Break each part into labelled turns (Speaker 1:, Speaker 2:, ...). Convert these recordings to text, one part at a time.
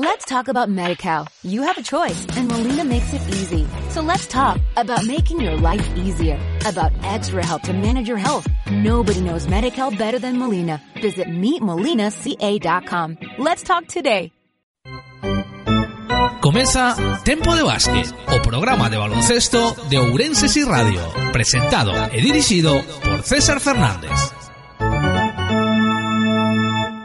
Speaker 1: Let's talk about MediCal. You have a choice and Molina makes it easy. So let's talk about making your life easier, about extra help to manage your health. Nobody knows MediCal better than Molina. Visit meetmolinaca.com. Let's talk today.
Speaker 2: Comeza Tempo de Básquet, o programa de baloncesto de Ourenses y Radio, presentado e dirixido por César Fernández.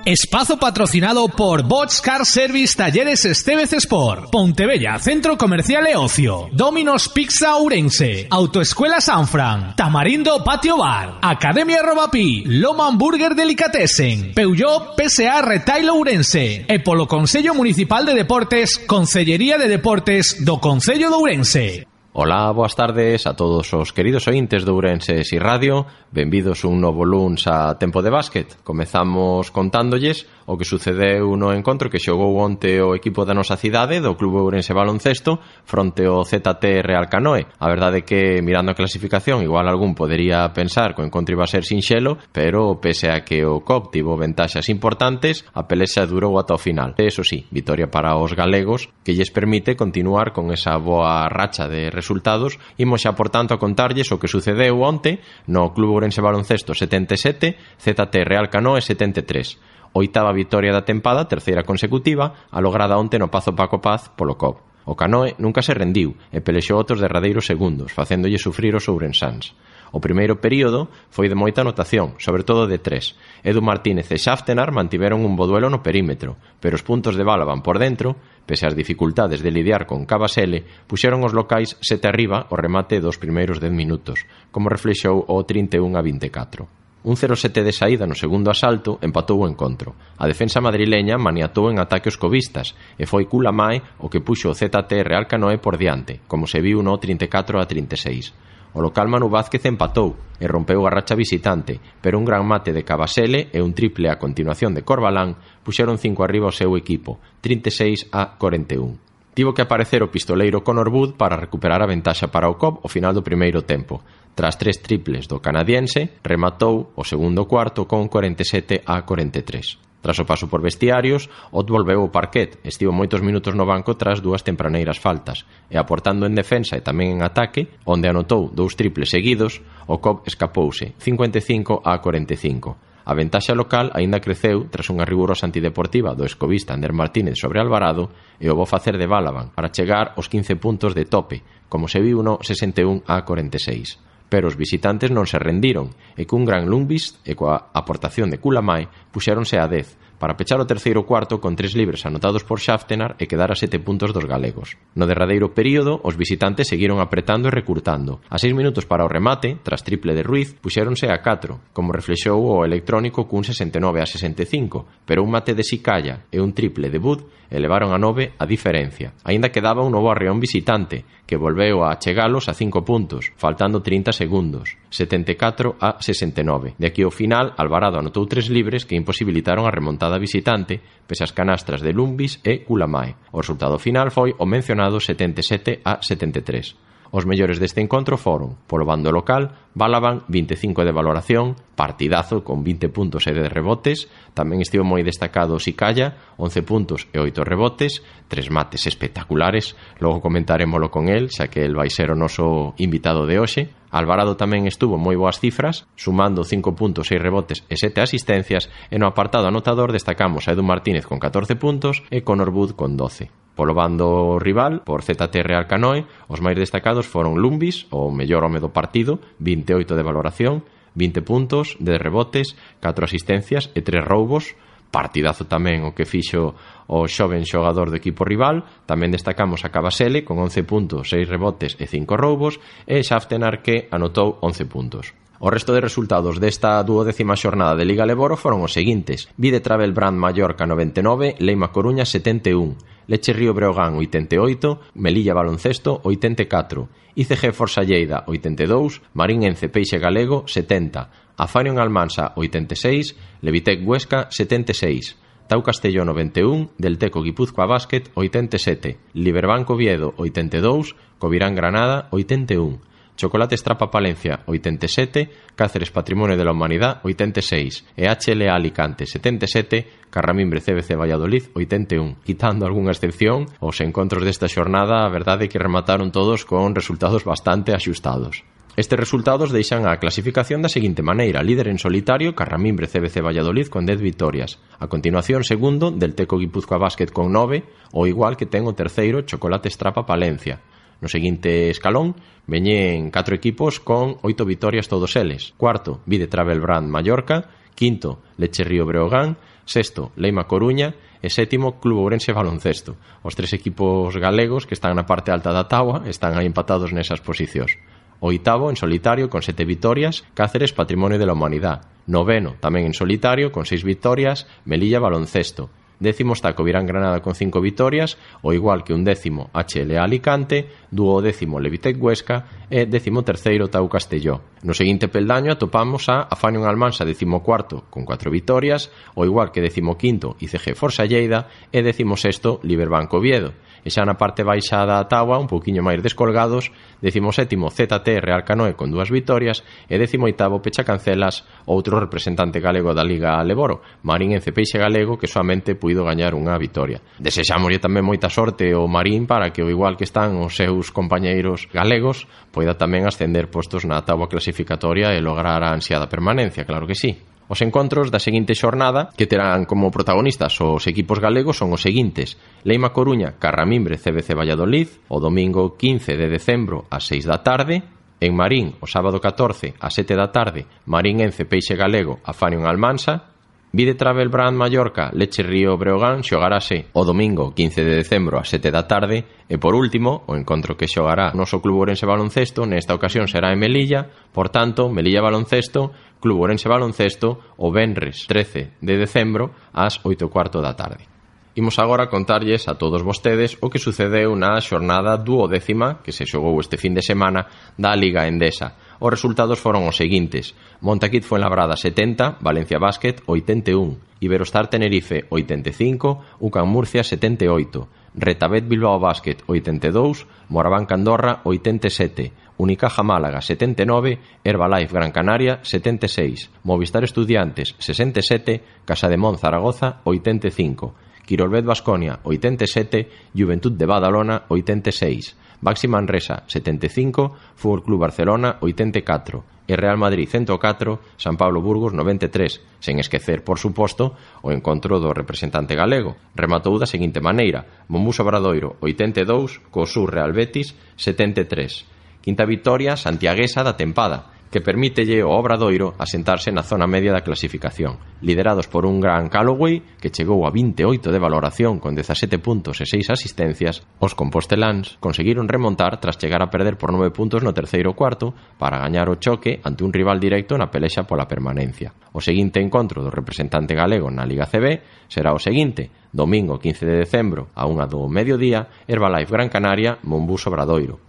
Speaker 2: Espazo patrocinado por Bots Car Service Talleres Estevez Sport, Pontebella Centro Comercial e Ocio, Dominos Pizza Ourense, Autoescuela Sanfran, Tamarindo Patio Bar, Academia Robapi, Loma Hamburger Delicatessen, Peugeot PSA Retail Ourense e polo Consello Municipal de Deportes, Consellería de Deportes do Concello Ourense.
Speaker 3: Ola, boas tardes a todos os queridos ointes de Ourenses e Radio. Benvidos un novo luns a Tempo de Básquet. Comezamos contándolles o que sucedeu no encontro que xogou onte o equipo da nosa cidade do Clube Ourense Baloncesto fronte ao ZT Real Canoe. A verdade é que mirando a clasificación igual algún podería pensar que o encontro iba a ser sinxelo, pero pese a que o COP tivo ventaxas importantes, a pelexa durou ata o final. Eso sí, vitoria para os galegos que lles permite continuar con esa boa racha de resultados. Imos xa, por tanto, a contarlles o que sucedeu onte no Clube Ourense Baloncesto 77, ZT Real Canoe 73 oitava vitoria da tempada, terceira consecutiva, a lograda onte no Pazo Paco Paz polo COB. O Canoe nunca se rendiu e pelexou outros derradeiros segundos, facéndolle sufrir os ourensáns. O primeiro período foi de moita anotación, sobre todo de tres. Edu Martínez e Schaftenar mantiveron un bo duelo no perímetro, pero os puntos de bala van por dentro, pese ás dificultades de lidiar con Cabasele, puxeron os locais sete arriba o remate dos primeiros 10 minutos, como reflexou o 31 a 24. Un 0-7 de saída no segundo asalto empatou o encontro. A defensa madrileña maniatou en ataque os cobistas e foi Kula Mai o que puxo o ZT Real Canoe por diante, como se viu no 34 a 36. O local Manu Vázquez empatou e rompeu a racha visitante, pero un gran mate de Cabasele e un triple a continuación de Corbalán puxeron cinco arriba ao seu equipo, 36 a 41. Tivo que aparecer o pistoleiro Connor Wood para recuperar a ventaxa para o Cobb ao final do primeiro tempo. Tras tres triples do canadiense, rematou o segundo cuarto con 47 a 43. Tras o paso por vestiarios, Ott volveu ao parquet, estivo moitos minutos no banco tras dúas tempraneiras faltas, e aportando en defensa e tamén en ataque, onde anotou dous triples seguidos, o Cobb escapouse 55 a 45. A ventaxa local aínda creceu tras unha rigurosa antideportiva do escovista Ander Martínez sobre Alvarado e o bo facer de Balaban para chegar aos 15 puntos de tope, como se viu no 61 a 46. Pero os visitantes non se rendiron e cun gran Lumbis e coa aportación de Kulamai puxéronse a 10, para pechar o terceiro cuarto con tres libres anotados por Xaftenar e quedar a sete puntos dos galegos. No derradeiro período, os visitantes seguiron apretando e recurtando. A seis minutos para o remate, tras triple de Ruiz, puxéronse a 4, como reflexou o electrónico cun 69 a 65, pero un mate de Sicalla e un triple de Bud elevaron a 9 a diferencia. Aínda quedaba un novo arreón visitante, que volveu a achegalos a 5 puntos, faltando 30 segundos, 74 a 69. De aquí ao final, Alvarado anotou tres libres que imposibilitaron a remontada cada visitante, pese as canastras de Lumbis e Kulamae. O resultado final foi o mencionado 77 a 73. Os mellores deste encontro foron, polo bando local, Balaban 25 de valoración, partidazo con 20 puntos e 10 rebotes, tamén estivo moi destacado Sicalla, 11 puntos e 8 rebotes, tres mates espectaculares, logo comentaremoslo con el, xa que el vai ser o noso invitado de hoxe, Alvarado tamén estuvo moi boas cifras, sumando 5 puntos, 6 rebotes e 7 asistencias, e no apartado anotador destacamos a Edu Martínez con 14 puntos e Conor Wood con 12. Polo bando rival, por ZT Real Canoe, os máis destacados foron Lumbis, o mellor home do partido, 28 de valoración, 20 puntos, de rebotes, 4 asistencias e 3 roubos, partidazo tamén o que fixo o xoven xogador do equipo rival. Tamén destacamos a Cabasele con 11 puntos, 6 rebotes e 5 roubos e Xaftenar que anotou 11 puntos. O resto de resultados desta duodécima xornada de Liga Leboro foron os seguintes. Vide Travel Brand Mallorca 99, Leima Coruña 71, Leche Río Breogán 88, Melilla Baloncesto 84, ICG Forza Lleida 82, Marín Ence Peixe Galego 70, Afarion Almansa 86, Levitec Huesca 76. Tau Castelló 91, Delteco Guipúzcoa Basket 87, Liberbanco Viedo 82, Covirán Granada 81, Chocolate Estrapa Palencia 87, Cáceres Patrimonio de la Humanidad 86 e HLA Alicante 77, Carramimbre CBC Valladolid 81. Quitando algunha excepción, os encontros desta xornada a verdade é que remataron todos con resultados bastante axustados. Estes resultados deixan a clasificación da seguinte maneira. Líder en solitario, Carramimbre CBC Valladolid con 10 victorias. A continuación, segundo, del Teco Guipúzcoa Basket con 9, o igual que ten o terceiro, Chocolate Estrapa Palencia. No seguinte escalón veñen catro equipos con oito vitorias todos eles. Cuarto, Vide Travel Brand Mallorca, quinto, Leche Río Breogán, sexto, Leima Coruña e sétimo, Club Ourense Baloncesto. Os tres equipos galegos que están na parte alta da taua están aí empatados nesas posicións. Oitavo en solitario con sete vitorias, Cáceres Patrimonio de la Humanidad. Noveno tamén en solitario con seis vitorias, Melilla Baloncesto Décimo está Covirán Granada con cinco vitorias, o igual que un décimo HLA Alicante, duodécimo Levitec Huesca e décimo terceiro Tau Castelló. No seguinte peldaño atopamos a Afanion Almansa décimo cuarto con cuatro vitorias, o igual que décimo quinto ICG Forza Lleida e décimo sexto Liberbanco Oviedo e xa na parte baixa da táboa, un pouquiño máis descolgados, 17 ZT Real Canoe con dúas vitorias e 18 Pecha Cancelas, outro representante galego da Liga Leboro, Marín en Cepeixe Galego que soamente puido gañar unha vitoria. Desexámoslle tamén moita sorte ao Marín para que o igual que están os seus compañeiros galegos poida tamén ascender postos na táboa clasificatoria e lograr a ansiada permanencia, claro que sí. Os encontros da seguinte xornada que terán como protagonistas os equipos galegos son os seguintes. Leima Coruña, Carramimbre, CBC Valladolid o domingo 15 de decembro ás 6 da tarde. En Marín, o sábado 14 ás 7 da tarde, Marín Ence Peixe Galego, Afanion Almansa. Vide Travel Brand Mallorca, Leche Río Breogán xogarase o domingo 15 de decembro ás 7 da tarde. E por último o encontro que xogará o noso Club Orense Baloncesto nesta ocasión será en Melilla, por tanto Melilla Baloncesto, Club Orense Baloncesto o Benres 13 de decembro ás 8 cuarto da tarde. Imos agora contarlles a todos vostedes o que sucedeu na xornada duodécima que se xogou este fin de semana da Liga Endesa, Os resultados foron os seguintes. Montaquit Fuenlabrada 70, Valencia Basket 81, Iberostar Tenerife 85, UCAM Murcia 78, Retabet Bilbao Basket 82, Moraván Candorra 87, Unicaja Málaga 79, Herbalife Gran Canaria 76, Movistar Estudiantes 67, Casa de Mon Zaragoza 85, Quirolbet Basconia 87, Juventud de Badalona 86, Baxi Manresa 75, Fútbol Club Barcelona 84 e Real Madrid 104, San Pablo Burgos 93, sen esquecer, por suposto, o encontro do representante galego. Rematou da seguinte maneira: Mombus Obradoiro 82, co Sur Real Betis 73. Quinta victoria santiaguesa da tempada, que permítelle ao Obradoiro asentarse na zona media da clasificación, liderados por un Gran Calloway que chegou a 28 de valoración con 17 puntos e 6 asistencias, os composteláns conseguiron remontar tras chegar a perder por 9 puntos no terceiro cuarto para gañar o choque ante un rival directo na pelexa pola permanencia. O seguinte encontro do representante galego na Liga CB será o seguinte, domingo 15 de decembro a unha do mediodía, Herbalife Gran Canaria, Mombús Obradoiro,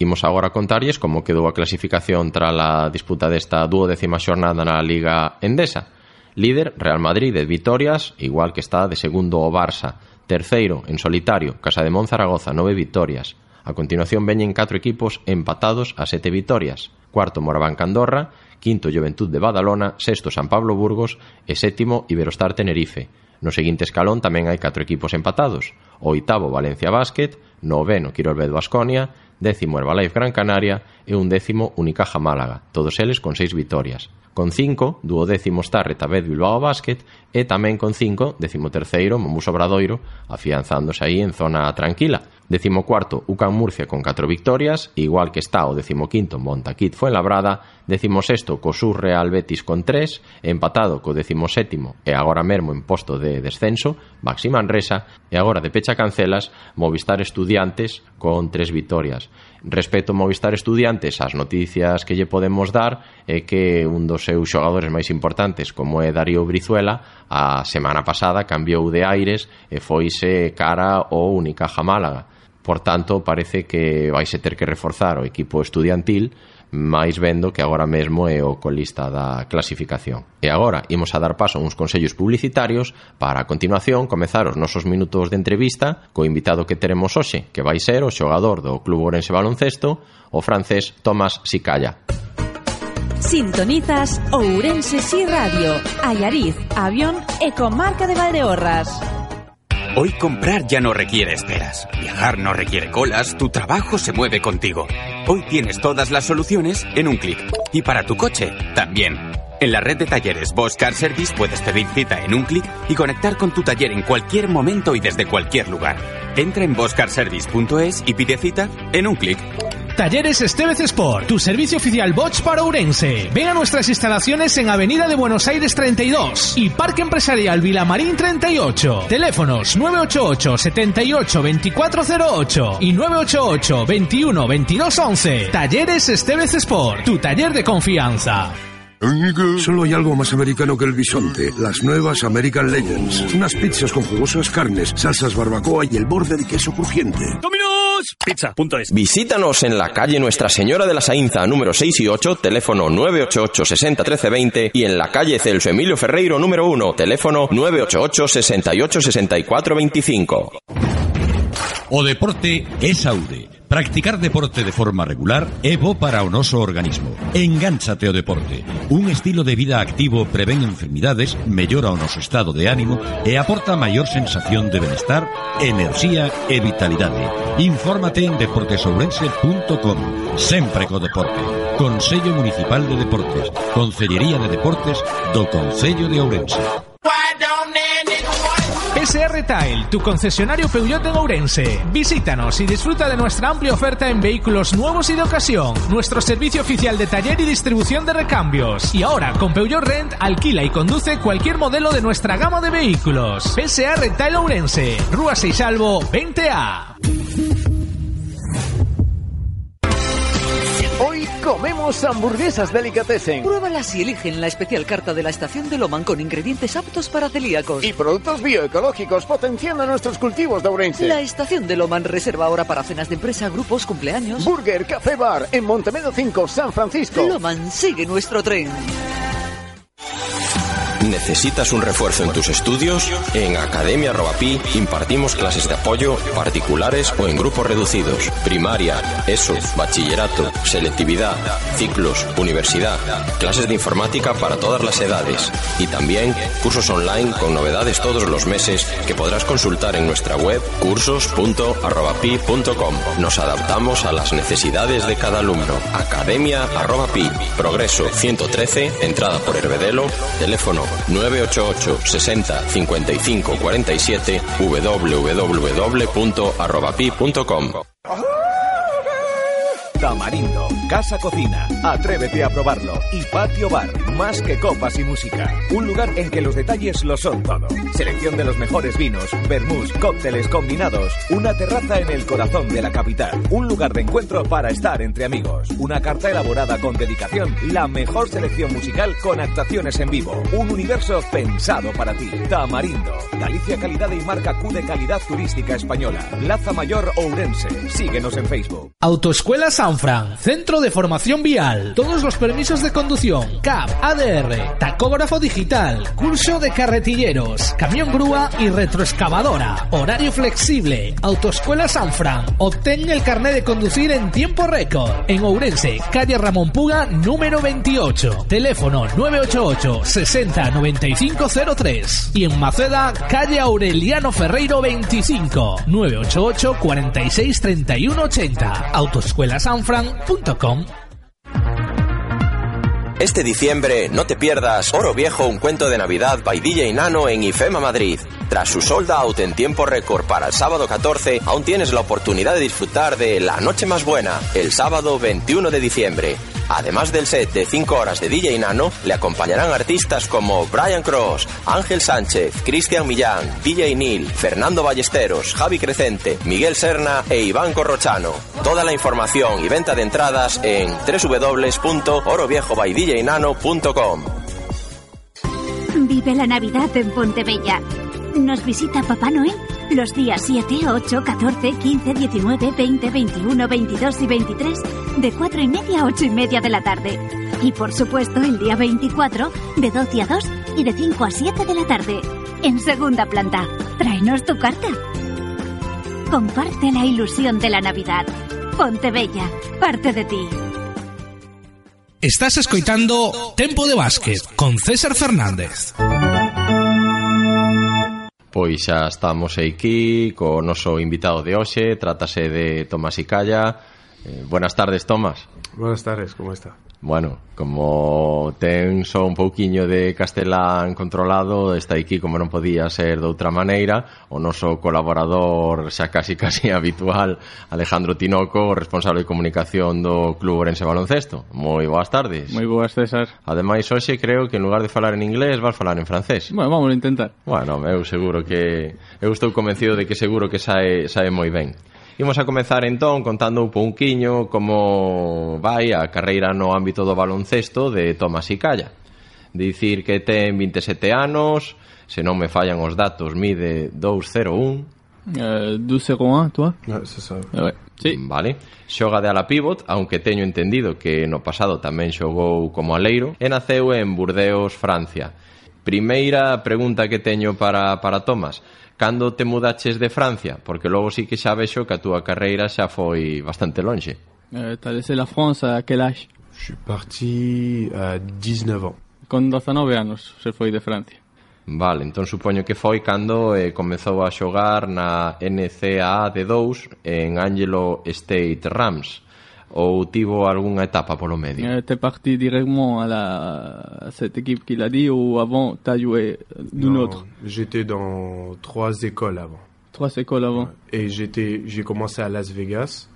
Speaker 3: Imos agora contarlles como quedou a clasificación tras a disputa desta duodécima xornada na Liga Endesa. Líder, Real Madrid, de vitorias, igual que está de segundo o Barça. Terceiro, en solitario, Casa de Monzaragoza, nove victorias. A continuación veñen catro equipos empatados a sete victorias. Cuarto, Moraván Andorra, quinto, Juventud de Badalona, sexto, San Pablo Burgos e sétimo, Iberostar Tenerife. No seguinte escalón tamén hai catro equipos empatados. O oitavo, Valencia Basket, noveno, Quirolbed Basconia, décimo Herbalife Gran Canaria e un décimo Unicaja Málaga, todos eles con seis vitorias. Con cinco, duodécimo está Retabet Bilbao Basket e tamén con cinco, décimo terceiro Mombus Obradoiro, afianzándose aí en zona tranquila. Decimocuarto, UCAM Murcia con 4 victorias, igual que está o decimoquinto Montaquit Fuenlabrada, decimosexto co Sur Real Betis con 3, empatado co decimoséptimo e agora mesmo en posto de descenso, Baxi Manresa, e agora de pecha cancelas, Movistar Estudiantes con 3 victorias. Respecto a Movistar Estudiantes, as noticias que lle podemos dar é que un dos seus xogadores máis importantes, como é Darío Brizuela, a semana pasada cambiou de aires e foise cara ao Unicaja Málaga Por tanto, parece que vai a ter que reforzar o equipo estudiantil máis vendo que agora mesmo é o colista da clasificación. E agora imos a dar paso a uns consellos publicitarios para a continuación comezar os nosos minutos de entrevista co invitado que teremos hoxe, que vai ser o xogador do Club Orense Baloncesto, o francés Tomás Sicalla.
Speaker 4: Sintonizas Ourense Si Radio, Allariz, Avión e Comarca de Valdeorras.
Speaker 5: Hoy comprar ya no requiere esperas, viajar no requiere colas, tu trabajo se mueve contigo. Hoy tienes todas las soluciones en un clic. Y para tu coche, también. En la red de talleres Bosch Car Service puedes pedir cita en un clic y conectar con tu taller en cualquier momento y desde cualquier lugar. Entra en boschcarservice.es y pide cita en un clic.
Speaker 2: Talleres Estevez Sport, tu servicio oficial Bosch para Ourense. Ven a nuestras instalaciones en Avenida de Buenos Aires 32 y Parque Empresarial Vilamarín 38. Teléfonos 988 78 2408 y 988 21 22 11. Talleres Estevez Sport, tu taller de confianza.
Speaker 6: Solo hay algo más americano que el bisonte. Las nuevas American Legends. Unas pizzas con jugosas carnes, salsas barbacoa y el borde de queso crujiente.
Speaker 7: ¡Dominos! Pizza.es.
Speaker 3: Visítanos en la calle Nuestra Señora de la Sainza, número 6 y 8, teléfono 988 60 13 20 y en la calle Celso Emilio Ferreiro, número 1, teléfono 988 68 64 25.
Speaker 8: O deporte é saúde. Practicar deporte de forma regular é bo para o noso organismo. Engánchate ao deporte. Un estilo de vida activo prevén enfermidades, mellora o noso estado de ánimo e aporta maior sensación de benestar, enerxía e vitalidade. Infórmate en deportesourense.com. Sempre co deporte. Consello Municipal de Deportes. Consellería de Deportes do Concello de Ourense.
Speaker 2: SR Tile, tu concesionario Peugeot en Ourense. Visítanos y disfruta de nuestra amplia oferta en vehículos nuevos y de ocasión. Nuestro servicio oficial de taller y distribución de recambios. Y ahora, con Peugeot Rent, alquila y conduce cualquier modelo de nuestra gama de vehículos. SR Tile Ourense, Rúa 6 Salvo 20A.
Speaker 9: Hoy comemos hamburguesas delicatessen
Speaker 10: Pruébalas y eligen la especial carta de la estación de Loman con ingredientes aptos para celíacos.
Speaker 9: y productos bioecológicos potenciando nuestros cultivos de Ourense.
Speaker 10: La estación de Loman reserva ahora para cenas de empresa, grupos, cumpleaños.
Speaker 9: Burger Café Bar en Montemedo 5, San Francisco.
Speaker 10: Loman sigue nuestro tren.
Speaker 3: ¿Necesitas un refuerzo en tus estudios? En Academia Robapi impartimos clases de apoyo particulares o en grupos reducidos. Primaria, ESO, bachillerato, selectividad, ciclos, universidad, clases de informática para todas las edades y también cursos online con novedades todos los meses que podrás consultar en nuestra web cursos.arrobapi.com. Nos adaptamos a las necesidades de cada alumno. Academia Arrobapi, Progreso 113, entrada por Herbedelo, teléfono 988 60 55 47 www.arrobapi.com.
Speaker 11: Tamarindo, Casa Cocina, atrévete a probarlo. Y Patio Bar, más que copas y música. Un lugar en que los detalles lo son todo. Selección de los mejores vinos, vermús, cócteles combinados. Una terraza en el corazón de la capital. Un lugar de encuentro para estar entre amigos. Una carta elaborada con dedicación. La mejor selección musical con actuaciones en vivo. Un universo pensado para ti. Tamarindo, Galicia Calidad y marca Q de calidad turística española. Plaza Mayor Ourense. Síguenos en Facebook.
Speaker 2: Autoescuela Sanfran, Centro de Formación Vial, todos los permisos de conducción, CAP, ADR, tacógrafo digital, curso de carretilleros, camión grúa y retroexcavadora, horario flexible, Autoescuela Sanfran, obtén el carnet de conducir en tiempo récord, en Ourense, calle Ramón Puga, número 28, teléfono 988 60 95 03 y en Maceda, calle Aureliano Ferreiro 25, 988 46 31 80, autoescuelasanfran.com.
Speaker 3: Este diciembre no te pierdas Oro Viejo, un cuento de Navidad by DJ Nano en IFEMA Madrid. Tras su sold out en tiempo récord para el sábado 14, aún tienes la oportunidad de disfrutar de La Noche Más Buena el sábado 21 de diciembre. Además del set de 5 horas de DJ Nano, le acompañarán artistas como Brian Cross, Ángel Sánchez, Cristian Millán, DJ Neil, Fernando Ballesteros, Javi Crecente, Miguel Serna e Iván Corrochano. Toda la información y venta de entradas en www.oroviejobaydjnano.com.
Speaker 12: Vive la Navidad en Pontebella. ¿Nos visita Papá Noel? Los días 7, 8, 14, 15, 19, 20, 21, 22 y 23 de 4 y media a 8 y media de la tarde. Y por supuesto el día 24 de 12 a 2 y de 5 a 7 de la tarde. En segunda planta. Tráenos tu carta. Comparte la ilusión de la Navidad. Ponte Bella, parte de ti.
Speaker 2: Estás escoitando Tempo de Básquet con César Fernández.
Speaker 3: Pois xa estamos aquí co noso invitado de hoxe, trátase de Tomás Icalla. Eh, buenas tardes, Tomás.
Speaker 13: Buenas tardes, como está?
Speaker 3: Bueno, como ten só un pouquiño de castelán controlado, está aquí como non podía ser de outra maneira, o noso colaborador xa casi casi habitual, Alejandro Tinoco, responsable de comunicación do Club Orense Baloncesto. Moi boas tardes.
Speaker 14: Moi boas, César.
Speaker 3: Ademais, hoxe creo que en lugar de falar en inglés, vas falar en francés.
Speaker 14: Bueno, vamos a intentar.
Speaker 3: Bueno, eu seguro que... Eu estou convencido de que seguro que sae, sae moi ben. Imos a comezar entón contando un pouquiño como vai a carreira no ámbito do baloncesto de Tomás Icalla. Dicir que ten 27 anos, se non me fallan os datos, mide 201,
Speaker 14: Uh, 12-1, tú?
Speaker 13: Ah, se sabe.
Speaker 14: Eh, sí.
Speaker 3: Vale. Xoga de ala pivot, aunque teño entendido que no pasado tamén xogou como aleiro, e naceu en Burdeos, Francia. Primeira pregunta que teño para, para Tomás cando te mudaches de Francia? Porque logo sí que xa vexo que a túa carreira xa foi bastante lonxe.
Speaker 14: Eh, T'as laissé la France à quel âge
Speaker 13: Je suis parti euh, à 19 ans.
Speaker 14: Con 19 anos se foi de Francia.
Speaker 3: Vale, entón supoño que foi cando eh, comezou a xogar na NCAA de 2 en Angelo State Rams. Ou tivo algunha etapa polo medio?
Speaker 14: Eh, T'es parti directement à, la, à cette équipe qu'il a dit ou avant t'as joué d'une
Speaker 13: Non,
Speaker 14: autre?
Speaker 13: J'étais dans trois écoles avant.
Speaker 14: Trois écoles avant.
Speaker 13: Et j'étais, j'ai commencé à Las Vegas,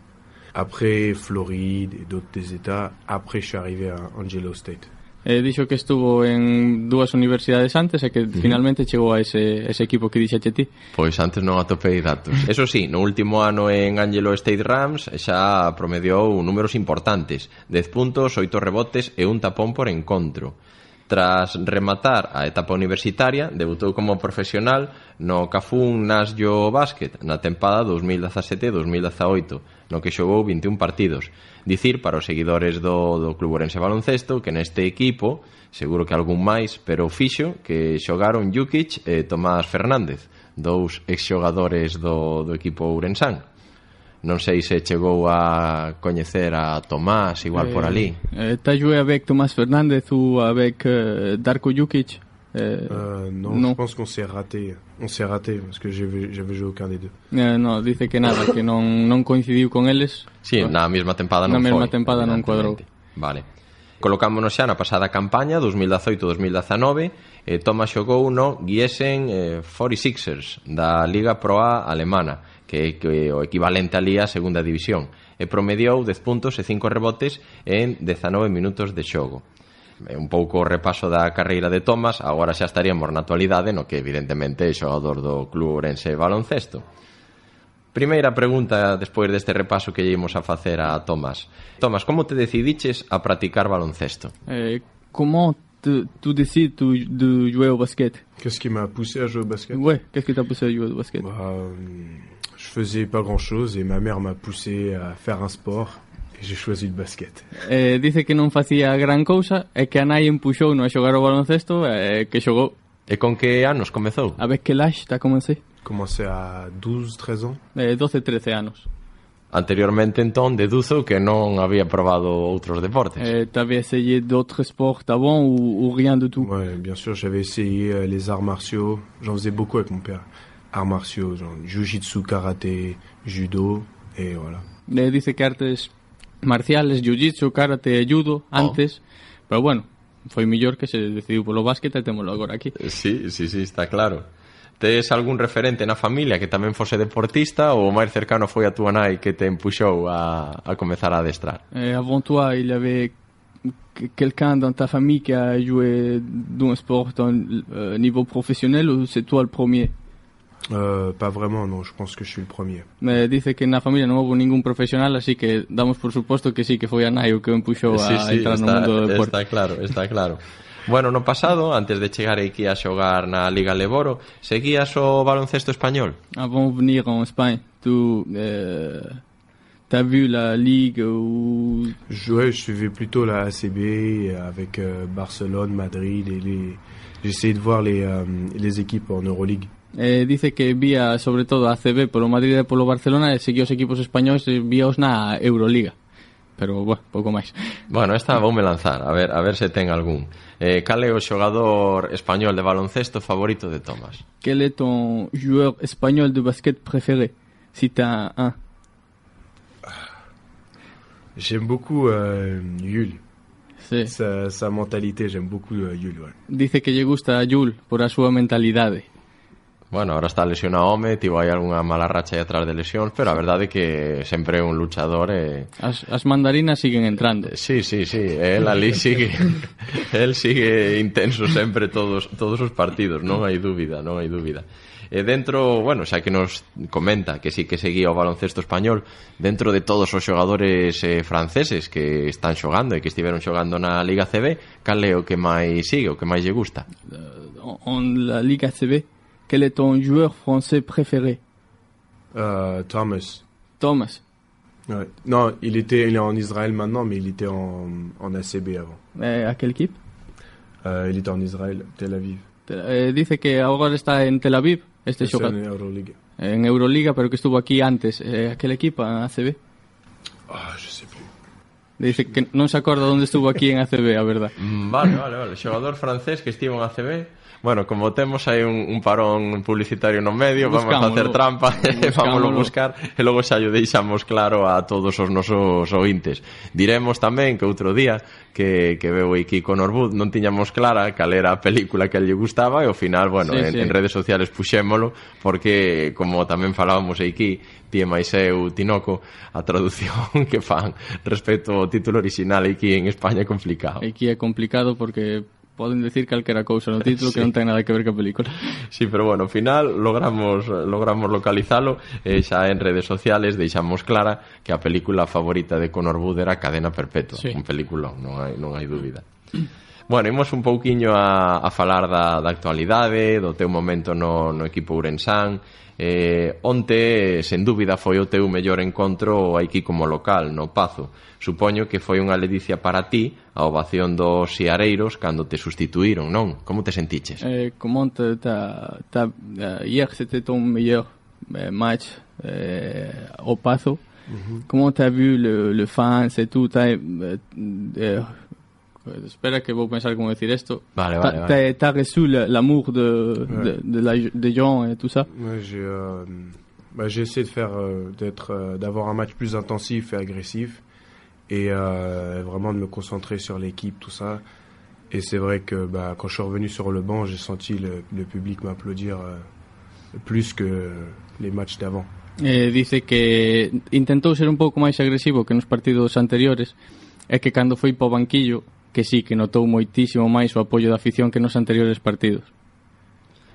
Speaker 13: après Floride et d'autres des États. Après, je suis arrivé à Angelo State.
Speaker 14: eh, dixo que estuvo en dúas universidades antes e que finalmente chegou a ese, ese equipo que dixache ti.
Speaker 3: Pois antes non atopei datos. Eso sí, no último ano en Angelo State Rams xa promediou números importantes, 10 puntos, 8 rebotes e un tapón por encontro. Tras rematar a etapa universitaria, debutou como profesional no Cafún Nasio Basket na tempada 2017-2018, no que xogou 21 partidos. Dicir para os seguidores do, do Club Orense Baloncesto que neste equipo, seguro que algún máis, pero fixo que xogaron Jukic e Tomás Fernández, dous exxogadores do, do equipo Ourensán. Non sei se chegou a coñecer a Tomás igual eh, por ali.
Speaker 14: Eh, Tallo avec Tomás Fernández ou avec euh, Darko Jukic Eh,
Speaker 13: euh, non,
Speaker 14: non,
Speaker 13: je pense qu'on s'est raté. On s'est raté parce que j'avais joué aucun des deux.
Speaker 14: Eh, non, dice que nada, que non, non coincidiu con eles.
Speaker 3: Sí, na mesma tempada non
Speaker 14: Na mesma tempada non cuadrou.
Speaker 3: Vale. Colocámonos xa na pasada campaña 2018-2019 e Thomas xogou no Giesen eh, 46ers da Liga Pro A alemana que é que o equivalente ali á segunda división, e promediou 10 puntos e 5 rebotes en 19 minutos de xogo é un pouco o repaso da carreira de Tomás, agora xa estaríamos na actualidade, no que evidentemente é xogador do Club Ourense Baloncesto. Primeira pregunta despois deste repaso que íamos a facer a Tomás. Tomás, como te decidiches a practicar baloncesto?
Speaker 14: Eh, como te, tu décides tu, de jouer au basket
Speaker 13: Qu'est-ce qui m'a poussé à jouer au basket
Speaker 14: Ouais, qu'est-ce qui t'a poussé à jouer au basket
Speaker 13: bah, euh... Je faisais pas grand-chose et ma mère m'a poussé à faire un sport et j'ai choisi le basket.
Speaker 14: Eh, dice que non facía gran cousa e que a nai empuxou no a xogar o baloncesto e que xogou.
Speaker 3: E con que anos comezou?
Speaker 14: A ver que laxe ta.
Speaker 13: Commencé à 12, 13 ans.
Speaker 14: Eh, 12, 13 anos.
Speaker 3: Anteriormente, entón, deduzo que non había probado outros deportes.
Speaker 14: Eh, T'avais essayé d'autres sports avant ou, ou rien du tout
Speaker 13: Ouais, bien sûr, j'avais essayé euh, les arts martiaux. J'en faisais beaucoup avec mon père. arts martiaux, genre jiu-jitsu, karaté, judo, e voilà.
Speaker 14: Le dice que artes marciales, jiu-jitsu, karate e judo oh. antes, pero bueno, foi mellor que se decidiu polo básquet e témolo agora aquí.
Speaker 3: Sí, sí, sí, está claro. Tes algún referente na familia que tamén fose deportista ou o máis cercano foi a túa nai que te empuxou a, a comezar a adestrar?
Speaker 14: Eh, avant toi, il y avait quelqu'un dans ta famille qui a joué d'un sport au euh, niveau professionnel ou c'est toi le premier
Speaker 13: Euh, pas vraiment, non, je pense que je suis le premier.
Speaker 14: Me dice que na familia non houve ningún profesional, así que damos por suposto que sí, que foi a nai o que empuxou a
Speaker 3: sí, sí,
Speaker 14: entrar no
Speaker 3: está,
Speaker 14: mundo do deporte.
Speaker 3: está claro, está claro. Bueno, no pasado, antes de chegar aquí a xogar na Liga Leboro, seguías o baloncesto español?
Speaker 14: Avant de venir en Espagne, tu euh, as vu la Ligue ou...
Speaker 13: Ouais, je suivais plutôt la ACB avec euh, Barcelone, Madrid et les... J'essayais de voir les, euh, les équipes en Euroleague.
Speaker 14: eh, dice que vía sobre todo a CB polo Madrid e polo Barcelona e seguía os equipos españoles e eh, víaos na Euroliga pero, bueno, pouco máis.
Speaker 3: Bueno, esta voume lanzar, a ver, a ver se ten algún. Eh, cal é o xogador español de baloncesto favorito de Tomás?
Speaker 14: Quel é ton joueur español de basket préféré, si t'as un?
Speaker 13: J'aime beaucoup euh, Yul.
Speaker 14: Sí.
Speaker 13: Sa, sa mentalité, j'aime beaucoup euh, Yul, ouais.
Speaker 14: Dice que lle gusta a Yul por a súa mentalidade
Speaker 3: bueno, ahora está lesionado home, tivo aí algunha mala racha aí atrás de lesións, pero a verdade é que sempre é un luchador e...
Speaker 14: As, as mandarinas siguen entrando.
Speaker 3: Eh, sí, sí, sí, el ali sigue el sigue intenso sempre todos todos os partidos, non hai dúbida, non hai dúbida. E eh, dentro, bueno, xa que nos comenta que sí que seguía o baloncesto español, dentro de todos os xogadores eh, franceses que están xogando e que estiveron xogando na Liga CB, cal é o que máis sigue, o que máis lle gusta?
Speaker 14: Uh, on la Liga CB? Quel est ton joueur français préféré?
Speaker 13: Euh, Thomas.
Speaker 14: Thomas.
Speaker 13: Ouais. Non, il était il est en Israël maintenant, mais il était en, en ACB avant.
Speaker 14: Eh, a quelle équipe?
Speaker 13: Euh, Il était en Israël, Tel Aviv.
Speaker 14: Eh, dice que agora está en Tel Aviv, este xogador.
Speaker 13: En Euroliga.
Speaker 14: En Euroliga, pero que estuvo aquí antes. Eh, a quel equipo? En ACB?
Speaker 13: Ah, je sais plus.
Speaker 14: Dice que non se acorda onde estuvo aquí en ACB, a verdad.
Speaker 3: Vale, vale, vale. Xogador francés que estivo en ACB Bueno, como temos aí un, un parón publicitario no medio, buscámoslo, vamos a hacer trampa, vamos a buscar e logo xa lle deixamos claro a todos os nosos ointes. Diremos tamén que outro día que, que veu aquí con Orbud non tiñamos clara cal era a película que lle gustaba e ao final, bueno, sí, en, sí. en redes sociales puxémolo porque, como tamén falábamos aquí, ti e máis eu, Tinoco, a traducción que fan respecto ao título original aquí en España é complicado.
Speaker 14: Aquí é complicado porque poden decir calquera cousa no título sí. que non ten nada que ver ca película.
Speaker 3: Sí, pero bueno, ao final logramos logramos localizalo e xa en redes sociales deixamos clara que a película favorita de Conor Wood era Cadena Perpetua, sí. un película, non hai non hai dúbida. Bueno, imos un pouquiño a, a falar da, da actualidade, do teu momento no, no equipo Urensán, Eh, onte, sen dúbida, foi o teu mellor encontro aquí como local, no Pazo. Supoño que foi unha ledicia para ti a ovación dos siareiros cando te sustituíron, non? Como te sentiches?
Speaker 14: Eh, como onte, ta, ta, eh, hier c'était ton meilleur eh, match eh, au Pazo. uh -huh. Comment t'as vu le, le fans et tout? T'as, eh, eh espera que vou pensar como decir esto.
Speaker 3: Vale, vale, vale.
Speaker 14: T'as reçu l'amour de, ouais. de, de, la, de gens et tout ça?
Speaker 13: Ouais, j'ai euh, bah, essayé de faire, euh, d'être, euh, d'avoir un match plus intensif et agressif et euh, vraiment de me concentrer sur l'équipe, tout ça. Et c'est vrai que bah, quand je suis revenu sur le banc, j'ai senti le, le public m'applaudir euh, plus que les matchs d'avant.
Speaker 14: Eh, dice que intentou ser un pouco máis agresivo que nos partidos anteriores e que cando foi po banquillo que sí que notou moitísimo máis o apoio da afición que nos anteriores partidos.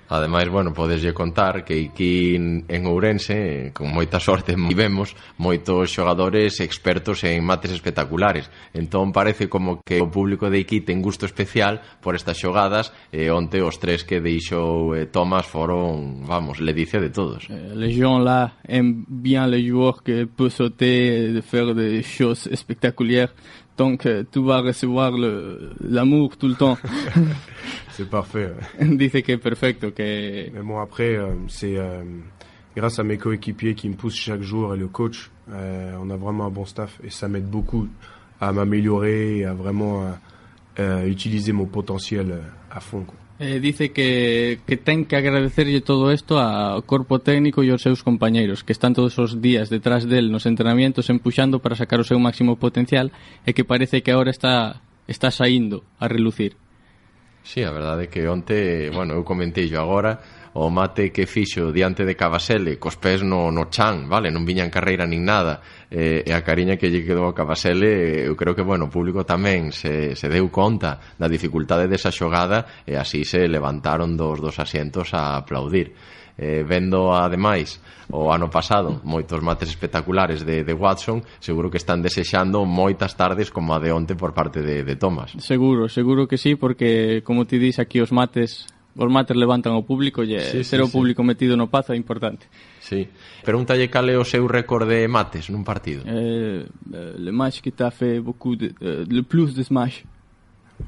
Speaker 3: Ademais, bueno, podeslle contar que aquí en Ourense, con moita sorte, vivemos moitos xogadores expertos en mates espectaculares. Entón parece como que o público de aquí ten gusto especial por estas xogadas e onte os tres que deixou eh, Tomás foron, vamos, le dice de todos.
Speaker 14: Eh, les gens là aiment bien les joueurs que peut sauter de faire des choses spectaculaires. Donc euh, tu vas recevoir l'amour tout le temps.
Speaker 13: c'est parfait.
Speaker 14: Dice que perfecto. Que...
Speaker 13: Mais bon, après, euh, c'est euh, grâce à mes coéquipiers qui me poussent chaque jour et le coach, euh, on a vraiment un bon staff et ça m'aide beaucoup à m'améliorer et à vraiment utiliser mon potentiel à fond. Quoi.
Speaker 14: Eh, dice que, que ten que agradecerlle todo isto ao corpo técnico e aos seus compañeiros que están todos os días detrás del nos entrenamientos empuxando para sacar o seu máximo potencial e que parece que agora está está saindo a relucir.
Speaker 3: Sí, a verdade é que onte, bueno, eu comentei yo agora o mate que fixo diante de Cavasele cos pés no, no chan, vale, non viña carreira nin nada. Eh, e a cariña que lle quedou a Cavasele eu creo que, bueno, o público tamén se, se deu conta da dificultade desa xogada e así se levantaron dos, dos asientos a aplaudir. Eh, vendo ademais o ano pasado moitos mates espectaculares de, de Watson seguro que están desexando moitas tardes como a de onte por parte de, de Thomas.
Speaker 14: Seguro, seguro que sí porque como ti dis aquí os mates os mates levantan o público e
Speaker 3: Sí,
Speaker 14: sí, ser
Speaker 3: sí,
Speaker 14: o público metido no pazo é importante.
Speaker 3: Sí. Pregúntalle cal é o seu récord de mates nun partido.
Speaker 14: Euh, euh, le match qui t'a fait beaucoup de, euh, le plus de smash.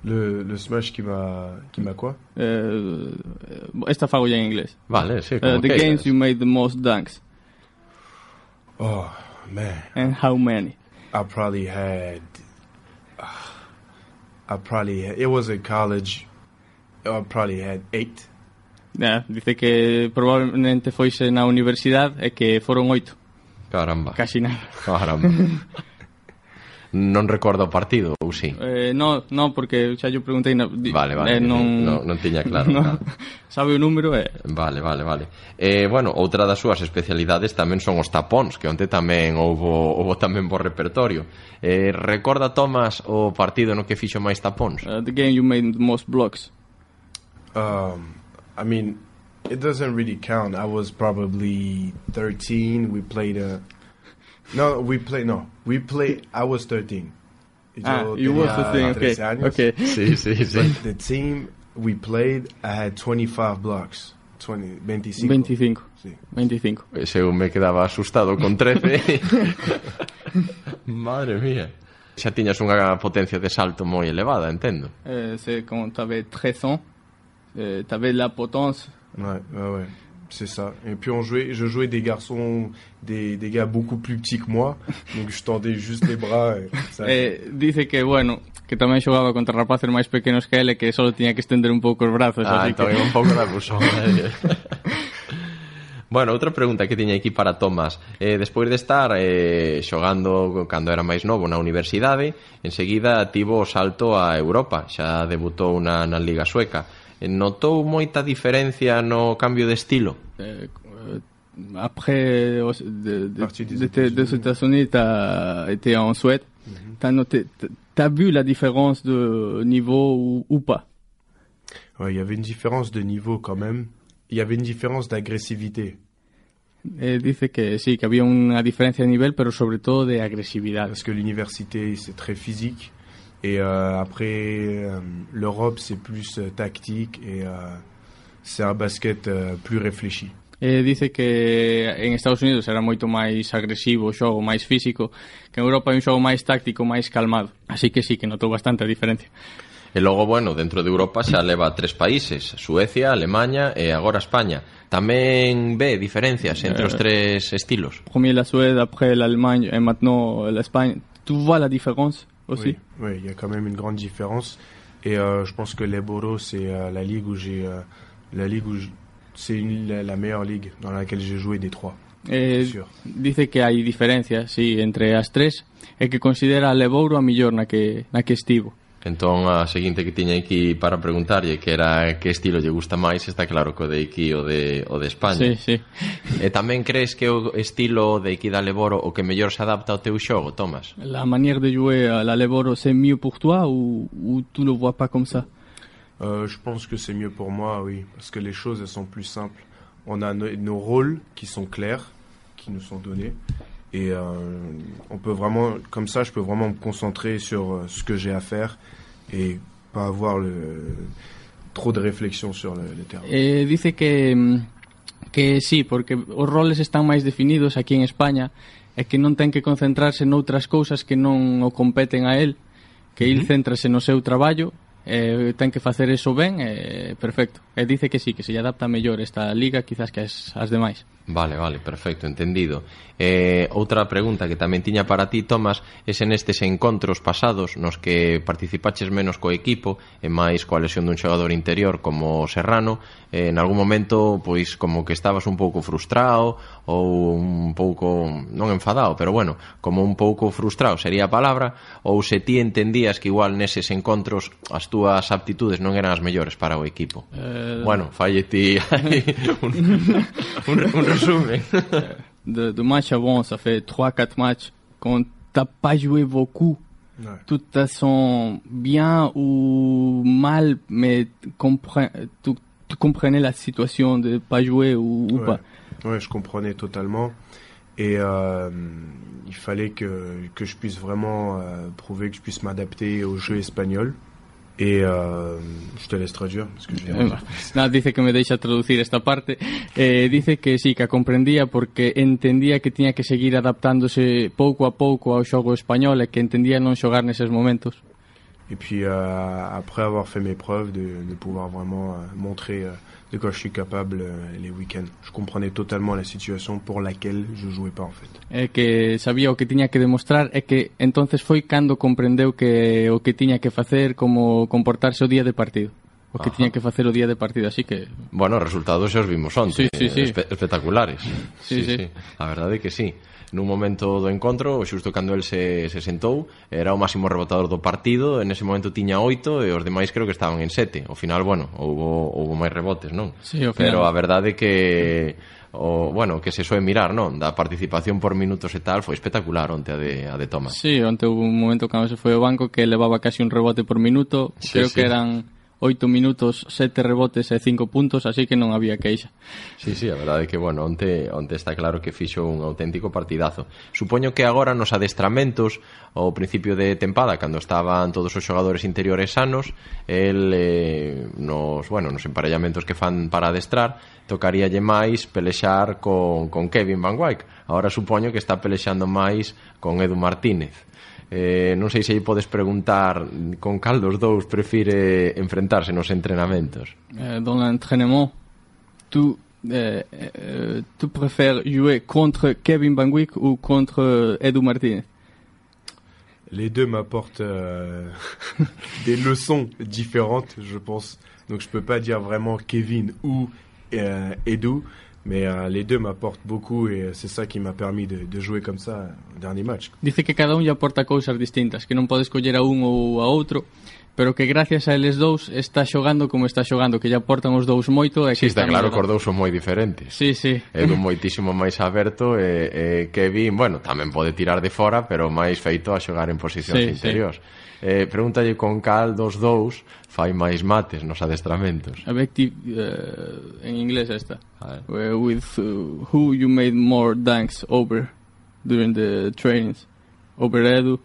Speaker 13: Le, le smash qui m'a qui m'a quoi
Speaker 14: Euh, euh, esta fago ya en inglés.
Speaker 3: Vale, sí,
Speaker 14: Uh,
Speaker 3: como
Speaker 14: the
Speaker 3: queiras.
Speaker 14: games you made the most dunks.
Speaker 13: Oh man,
Speaker 14: And how many?
Speaker 13: I probably had. I probably had, it was in college. I probably had eight.
Speaker 14: Yeah, dice que probablemente foise na universidade e que foron oito.
Speaker 3: Caramba.
Speaker 14: Casi nada.
Speaker 3: Caramba. non recorda o partido, ou si? Sí?
Speaker 14: Eh, no, no, porque xa yo preguntei no,
Speaker 3: Vale, vale,
Speaker 14: eh, non,
Speaker 3: non, non tiña claro
Speaker 14: no,
Speaker 3: nada.
Speaker 14: Sabe o número e... Eh.
Speaker 3: Vale, vale, vale eh, Bueno, outra das súas especialidades tamén son os tapóns Que onte tamén houbo, houbo tamén bo repertorio eh, Recorda, Tomás, o partido no que fixo máis tapóns?
Speaker 14: Uh, the game you made most blocks
Speaker 13: Um, I mean, it doesn't really count. I was probably 13. We played a. No, we played. No, we played. I was 13.
Speaker 14: Ah,
Speaker 13: Yo
Speaker 14: you
Speaker 13: tenía
Speaker 14: 13, okay,
Speaker 13: 13 años.
Speaker 14: okay.
Speaker 3: Sí, sí, sí.
Speaker 13: But the team we played, I had 25 blocks. 20, 25.
Speaker 14: 25.
Speaker 13: Sí.
Speaker 14: 25.
Speaker 3: Ese eu me quedaba asustado con 13. Madre mía. Xa tiñas unha potencia de salto moi elevada, entendo.
Speaker 14: Euh, c'est quand t'avais 13 ans, euh, tu avais de la potence.
Speaker 13: Ouais, ouais, ouais. C'est ça. Et puis on jouait, je jouais des garçons, des, des gars beaucoup plus petits que moi. Donc je tendais juste les bras. Et, ça...
Speaker 14: eh, dice que, bueno, que tamén xogaba contra rapaces máis pequenos que ele que solo tiña que estender un pouco os brazos.
Speaker 3: Ah,
Speaker 14: así que...
Speaker 3: un pouco da abusón. Bueno, outra pregunta que tiña aquí para Tomás. Eh, despois de estar eh, xogando cando era máis novo na universidade, enseguida tivo o salto a Europa, xa debutou na, na Liga Sueca. Notou moita diferencia no cambio de estilo?
Speaker 14: Euh, euh, après de, de,
Speaker 13: des
Speaker 14: États-Unis, t'as été en Suède. T'as noté, t'as- vu la différence de niveau ou, ou pas?
Speaker 13: Ouais, il y avait une différence de niveau quand même. Il y avait une différence d'agressivité.
Speaker 14: Eh, dice que sí, que había una diferencia de nivel, pero sobre todo de agresividad.
Speaker 13: Parce que l'université, c'est très physique. Et euh, après, euh, l'Europe, c'est plus euh, tactique et c'est un basket plus réfléchi.
Speaker 14: eh, dice que en Estados Unidos era moito máis agresivo o xogo, máis físico, que en Europa é un xogo máis táctico, máis calmado. Así que sí, que notou bastante a diferencia.
Speaker 3: E logo, bueno, dentro de Europa xa leva tres países, Suecia, Alemanha e agora España. Tamén ve diferencias entre os
Speaker 14: eh,
Speaker 3: tres estilos.
Speaker 14: Premier la Suède, après l'Allemagne et maintenant l'Espagne. Tu vois la différence aussi
Speaker 13: Oui, oui, il y a quand même une grande différence. Et euh, je pense que l'Eboro, c'est euh, la ligue où j'ai, euh, la ligue où c'est la, la meilleure ligue dans laquelle j'ai joué des trois.
Speaker 14: Eh, dice que hai diferencias, sí, entre as tres e que considera a Lebouro a na que, na que estivo.
Speaker 3: Entón, a seguinte que tiña aquí para preguntarlle que era que estilo lle gusta máis, está claro que o de aquí o de, o de España.
Speaker 14: Sí, sí.
Speaker 3: E tamén crees que o estilo de aquí da Leboro o que mellor se adapta ao teu xogo, Tomás?
Speaker 14: La manière de jouer à la Leboro, c'est mieux pour toi ou, ou tu le vois pas comme ça
Speaker 13: euh, Je pense que c'est mieux pour moi, oui, parce que les choses elles sont plus simples. On a nos, nos rôles qui sont clairs, qui nous sont donnés, Et euh, on peut vraiment, comme ça, je peux vraiment me concentrer sur euh, ce que j'ai à faire et pas avoir le, trop de réflexion sur le, le terrain.
Speaker 14: Eh, dice que, que sí, porque os roles están máis definidos aquí en España e que non ten que concentrarse noutras cousas que non o competen a él, que uh -huh. il céntrase no seu traballo eh, ten que facer eso ben, eh, perfecto. E dice que sí, que se lle adapta mellor esta liga quizás que as, as demais.
Speaker 3: Vale, vale, perfecto, entendido. Eh, outra pregunta que tamén tiña para ti, Tomás, é se nestes encontros pasados nos que participaches menos co equipo e máis coa lesión dun xogador interior como Serrano, eh, en algún momento, pois, como que estabas un pouco frustrado ou un pouco, non enfadado, pero bueno, como un pouco frustrado sería a palabra, ou se ti entendías que igual neses encontros as túas aptitudes non eran as mellores para o equipo.
Speaker 14: Eh...
Speaker 3: Bueno, falle ti un, un, un resumen.
Speaker 14: de, de match avant, ça fait 3-4 matchs, quand t'as pas joué beaucoup,
Speaker 13: Ouais.
Speaker 14: tout te sent bien ou mal, mais tu, tu comprenais la situation de pas jouer ou, ou
Speaker 13: ouais.
Speaker 14: pas
Speaker 13: Ouais, je comprenais totalement. Et euh, il fallait que, que je puisse vraiment euh, prouver que je puisse m'adapter au jeu espagnol. E uh, ustedes que
Speaker 14: no, dice que me deixa traducir esta parte. Eh, dice que sí, que a comprendía porque entendía que tiña que seguir adaptándose pouco a pouco ao xogo español e que entendía non xogar neses momentos.
Speaker 13: Et puis euh, après avoir fait mes preuves, de, de pouvoir vraiment euh, montrer euh, de quoi je suis capable euh, les week-ends. Je comprenais totalement la situation pour laquelle je jouais pas en fait.
Speaker 14: É que sabía o que tiña que demostrar é que entonces foi cando comprendeu que o que tiña que facer como comportarse o día de partido o que
Speaker 3: Ajá.
Speaker 14: tiña que facer o día de partido, así que...
Speaker 3: Bueno, resultados xa os vimos onte,
Speaker 14: sí, sí, sí.
Speaker 3: Espe espectaculares.
Speaker 14: Sí sí, sí, sí.
Speaker 3: A verdade é que sí nun momento do encontro, xusto cando el se, se sentou, era o máximo rebotador do partido, en ese momento tiña oito e os demais creo que estaban en sete. Ao final, bueno, houbo, houbo máis rebotes, non?
Speaker 14: Sí, ao final.
Speaker 3: Pero a verdade é que o, bueno, que se soe mirar, non? Da participación por minutos e tal foi espectacular onte a de, a de Thomas.
Speaker 14: Sí, onte houve un momento cando se foi ao banco que levaba casi un rebote por minuto,
Speaker 3: sí,
Speaker 14: creo
Speaker 3: sí.
Speaker 14: que eran 8 minutos, 7 rebotes e 5 puntos, así que non había queixa.
Speaker 3: Sí, sí, a verdade é que, bueno, onte, onte está claro que fixo un auténtico partidazo. Supoño que agora nos adestramentos, ao principio de tempada, cando estaban todos os xogadores interiores sanos, el, eh, nos, bueno, nos emparellamentos que fan para adestrar, tocaríalle máis pelexar con, con Kevin Van Wyk. Agora supoño que está pelexando máis con Edu Martínez. Eh, non sei se lle podes preguntar con cal dos dous prefire enfrentarse nos entrenamentos.
Speaker 14: Euh, dans l'entraînement, tu, euh, euh, tu préfères jouer contre Kevin Van Wyck ou contre Edu Martinez
Speaker 13: Les deux m'apportent euh, des leçons différentes, je pense. Donc je peux pas dire vraiment Kevin ou euh, Edu, Mais euh, les deux m'apportent beaucoup e euh, c'est ça qui m'a permis de, de jouer comme ça euh, o dernier match.
Speaker 14: Dice que cada un lle aporta cousas distintas, que non podes coller a un ou a outro, pero que gracias a eles dous está xogando como está xogando, que lle aportan os dous moito e que
Speaker 3: está claro que os dous son moi diferentes.
Speaker 14: Sí, sí.
Speaker 3: É dun moitísimo máis aberto e, e Kevin, bueno, tamén pode tirar de fora, pero máis feito a xogar en posicións
Speaker 14: sí,
Speaker 3: interiores. Sí. Eh, pregúntalle con cal dos dous fai máis mates nos adestramentos.
Speaker 14: Effective, uh, en inglés esta. Uh, with uh, who you made more dunks over during the trainings? Over Edu?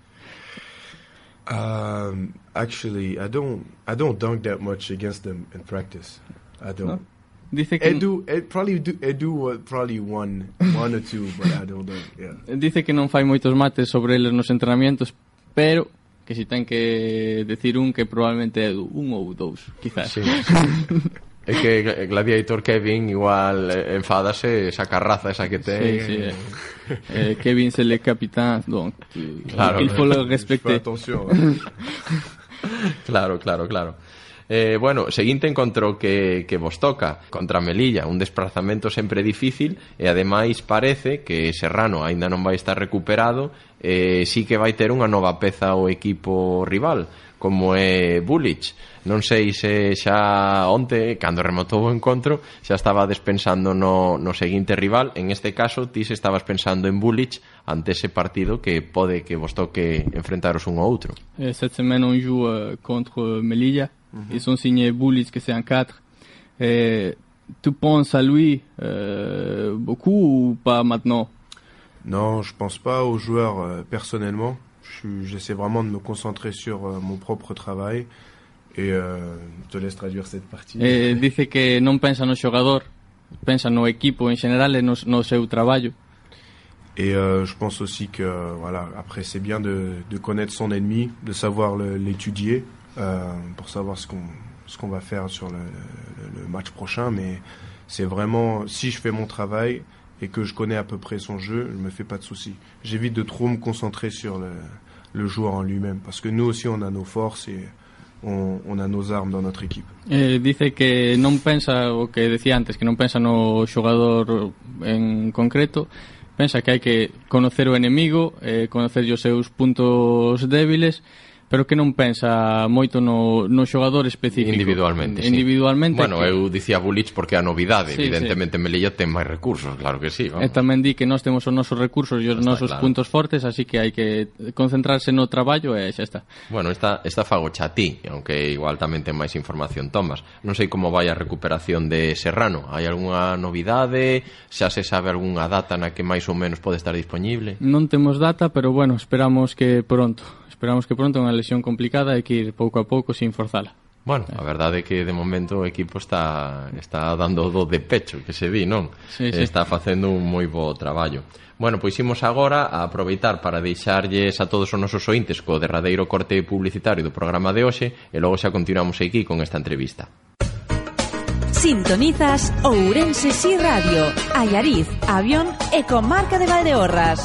Speaker 13: Um, uh actually, I don't I don't dunk that much against them in practice. I don't.
Speaker 14: No? Do you think
Speaker 13: Edu, Ed, probably do, Edu probably one one or two, but I don't know. Yeah.
Speaker 14: Dice que non fai moitos mates sobre eles nos entrenamientos, pero que si ten que decir un que probablemente é un ou dous, quizás.
Speaker 3: Sí, sí. é que Gladiator Kevin igual eh, enfádase esa carraza esa que ten.
Speaker 14: Sí, sí. eh, Kevin se le capitán, donc
Speaker 3: claro,
Speaker 14: il faut le respecter.
Speaker 13: Attention. Eh.
Speaker 3: claro, claro, claro. Eh, bueno, seguinte encontro que, que vos toca contra Melilla, un desplazamento sempre difícil e ademais parece que Serrano aínda non vai estar recuperado e eh, sí que vai ter unha nova peza o equipo rival como é Bulic non sei se xa onte cando remotou o encontro xa estaba despensando no, no seguinte rival en este caso ti se estabas pensando en Bulic ante ese partido que pode que vos toque enfrentaros un ao outro
Speaker 14: Euh, cette semaine, on joue euh, contre Melilla. Ils ont signé Bullies, que c'est un 4. Et tu penses à lui euh, beaucoup ou pas maintenant
Speaker 13: Non, je pense pas aux joueurs euh, personnellement. J'essaie vraiment de me concentrer sur euh, mon propre travail. Et euh, je te laisse traduire cette partie.
Speaker 14: Eh, dice que non pensa no xogador, pensa no equipo en general e no, no seu traballo.
Speaker 13: Et euh, je pense aussi que voilà, après c'est bien de, de connaître son ennemi, de savoir l'étudier euh, pour savoir ce qu'on ce qu'on va faire sur le, le- le match prochain. Mais c'est vraiment si je fais mon travail et que je connais à peu près son jeu, je me fais pas de soucis. J'évite de trop me concentrer sur le, le joueur en lui-même. Parce que nous aussi, on a nos forces et on, on a nos armas dans notre equipo.
Speaker 14: Eh, dice que non pensa o que decía antes, que non pensa no xogador en concreto, pensa que hai que conocer o enemigo, eh, conocer os seus puntos débiles pero que non pensa moito no, no xogador específico.
Speaker 3: Individualmente,
Speaker 14: Individualmente.
Speaker 3: Bueno,
Speaker 14: que...
Speaker 3: eu dicía Bulich porque a novidade,
Speaker 14: sí,
Speaker 3: evidentemente sí. Melilla ten máis recursos, claro que sí. Vamos.
Speaker 14: E tamén di que nós temos os nosos recursos e os
Speaker 3: está,
Speaker 14: nosos
Speaker 3: claro.
Speaker 14: puntos fortes, así que hai que concentrarse no traballo e xa está.
Speaker 3: Bueno, esta, esta fago xa ti, aunque igual tamén ten máis información Tomás. Non sei como vai a recuperación de Serrano. Hai algunha novidade? Xa se sabe algunha data na que máis ou menos pode estar disponible?
Speaker 14: Non temos data, pero bueno, esperamos que pronto. Esperamos que pronto unha lesión complicada e que ir pouco a pouco sin forzala.
Speaker 3: Bueno, eh. a verdade é que de momento o equipo está está dando do de pecho, que se di, non?
Speaker 14: Sí, sí.
Speaker 3: Está facendo un moi bo traballo. Bueno, pois imos agora a aproveitar para deixarlles a todos os nosos ointes co derradeiro corte publicitario do programa de hoxe e logo xa continuamos aquí con esta entrevista.
Speaker 4: Sintonizas Ourense Si Radio, Allariz, Avión e Comarca de Valdeorras.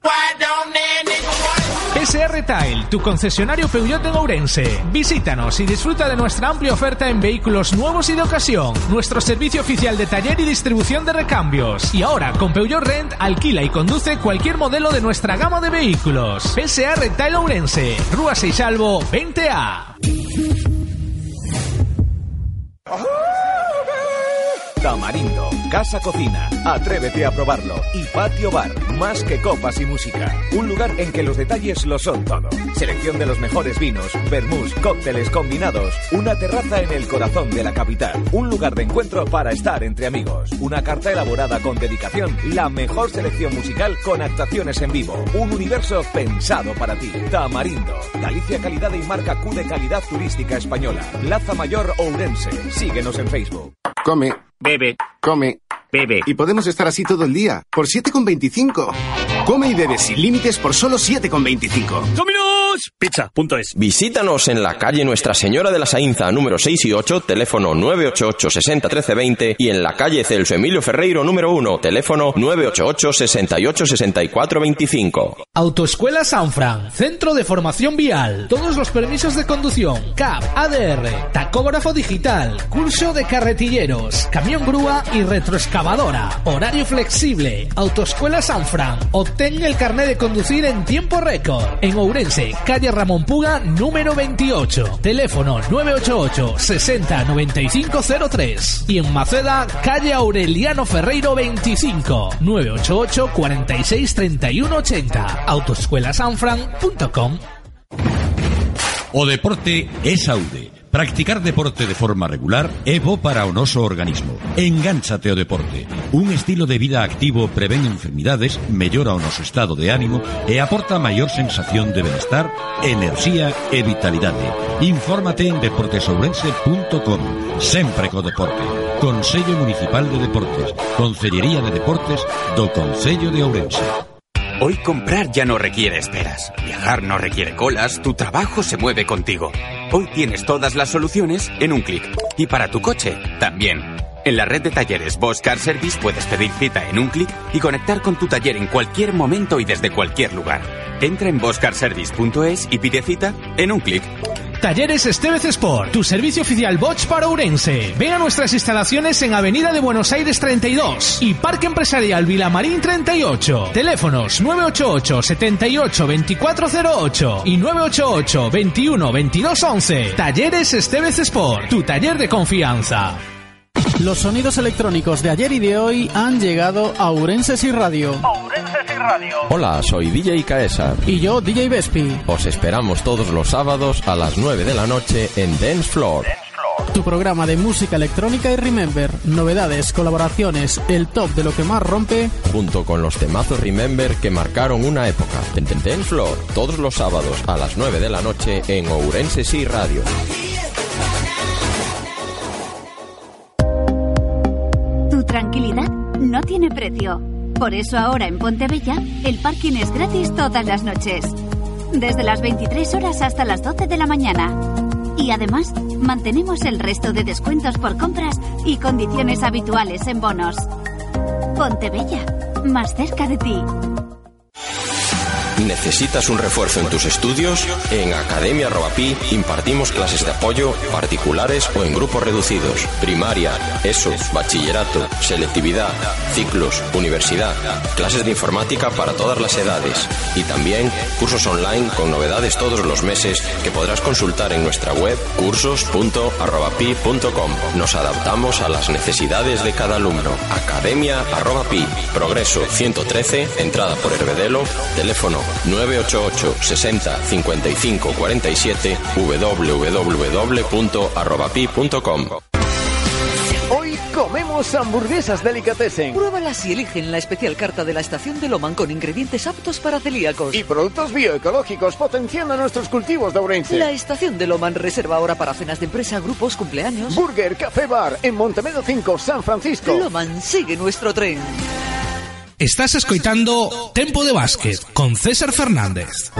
Speaker 4: Why don't they...
Speaker 2: SR Tile, tu concesionario Peugeot en Ourense. Visítanos y disfruta de nuestra amplia oferta en vehículos nuevos y de ocasión. Nuestro servicio oficial de taller y distribución de recambios. Y ahora, con Peugeot Rent, alquila y conduce cualquier modelo de nuestra gama de vehículos. SR Tile Ourense, Rúa Seixalvo 20A.
Speaker 11: Tamarindo, Casa Cocina, atrévete a probarlo. Y Patio Bar, más que copas y música. Un lugar en que los detalles lo son todo. Selección de los mejores vinos, vermús, cócteles combinados. Una terraza en el corazón de la capital. Un lugar de encuentro para estar entre amigos. Una carta elaborada con dedicación. La mejor selección musical con actuaciones en vivo. Un universo pensado para ti. Tamarindo, Galicia Calidad y marca Q de calidad turística española. Plaza Mayor Ourense. Síguenos en Facebook.
Speaker 15: Come.
Speaker 7: Bebe.
Speaker 15: Come.
Speaker 7: Bebe.
Speaker 15: Y podemos estar así todo el día, por 7,25. Come y bebe sin límites por solo 7,25.
Speaker 7: Pizza.es.
Speaker 3: Visítanos en la calle Nuestra Señora de la Sainza, número 6 y 8, teléfono 988 60 13 20 y en la calle Celso Emilio Ferreiro, número 1, teléfono 988 68 64 25.
Speaker 2: Autoescuela Sanfran, Centro de Formación Vial, todos los permisos de conducción, CAP, ADR, tacógrafo digital, curso de carretilleros, camión grúa y retroexcavadora, horario flexible, Autoescuela Sanfran, obtén el carnet de conducir en tiempo récord, en Ourense, calle Ramón Puga, número 28, teléfono 988 60 9503 y en Maceda, calle Aureliano Ferreiro 25, 988 46 31 80, autoescuelasanfran.com.
Speaker 8: O deporte é saúde. Practicar deporte de forma regular é bo para o noso organismo. Engánchate ao deporte. Un estilo de vida activo prevén enfermidades, mellora o noso estado de ánimo e aporta maior sensación de benestar, enerxía e vitalidade. Infórmate en deportesourense.com. Sempre co deporte. Consello Municipal de Deportes. Consellería de Deportes do Concello de Ourense.
Speaker 5: Hoy comprar ya no requiere esperas. Viajar no requiere colas, tu trabajo se mueve contigo. Hoy tienes todas las soluciones en un clic. Y para tu coche, también. En la red de talleres Bosch Service puedes pedir cita en un clic y conectar con tu taller en cualquier momento y desde cualquier lugar. Entra en boschcarservice.es y pide cita en un clic.
Speaker 2: Talleres Estevez Sport, tu servicio oficial Bosch para Ourense. Ven a nuestras instalaciones en Avenida de Buenos Aires 32 y Parque Empresarial Vilamarín 38. Teléfonos 988 78 2408 y 988 21 22 11. Talleres Estevez Sport, tu taller de confianza.
Speaker 16: Los sonidos electrónicos de ayer y de hoy han llegado a Ourenses y Radio.
Speaker 3: Hola, soy DJ Caesar.
Speaker 16: Y yo, DJ Vespi.
Speaker 3: Os esperamos todos los sábados a las 9 de la noche en Dance Floor.
Speaker 16: Tu programa de música electrónica y Remember, novedades, colaboraciones, el top de lo que más rompe.
Speaker 3: Junto con los temazos Remember que marcaron una época. En Dance Floor, todos los sábados a las 9 de la noche en Ourense Sí Radio.
Speaker 12: No tiene precio. Por eso ahora en Pontebella el parking es gratis todas las noches. Desde las 23 horas hasta las 12 de la mañana. Y además mantenemos el resto de descuentos por compras y condiciones habituales en bonos. Pontebella, más cerca de ti.
Speaker 3: ¿Necesitas un refuerzo en tus estudios? En Academia Robapi impartimos clases de apoyo particulares o en grupos reducidos. Primaria, ESO, bachillerato, selectividad, ciclos, universidad, clases de informática para todas las edades y también cursos online con novedades todos los meses que podrás consultar en nuestra web cursos.arrobapi.com. Nos adaptamos a las necesidades de cada alumno. Academia arroba pi. Progreso 113, entrada por Herbedelo, teléfono 988 60 55 47 www.arrobapi.com.
Speaker 9: Hoy comemos hamburguesas delicatessen.
Speaker 10: Pruébalas y eligen la especial carta de la estación de Loman con ingredientes aptos para celíacos.
Speaker 9: Y productos bioecológicos potenciando nuestros cultivos de Ourense.
Speaker 10: La estación de Loman reserva ahora para cenas de empresa, grupos, cumpleaños.
Speaker 9: Burger Café Bar en Montemedo 5, San Francisco.
Speaker 10: Loman sigue nuestro tren.
Speaker 2: Estás escoitando Tempo de Básquet con César Fernández.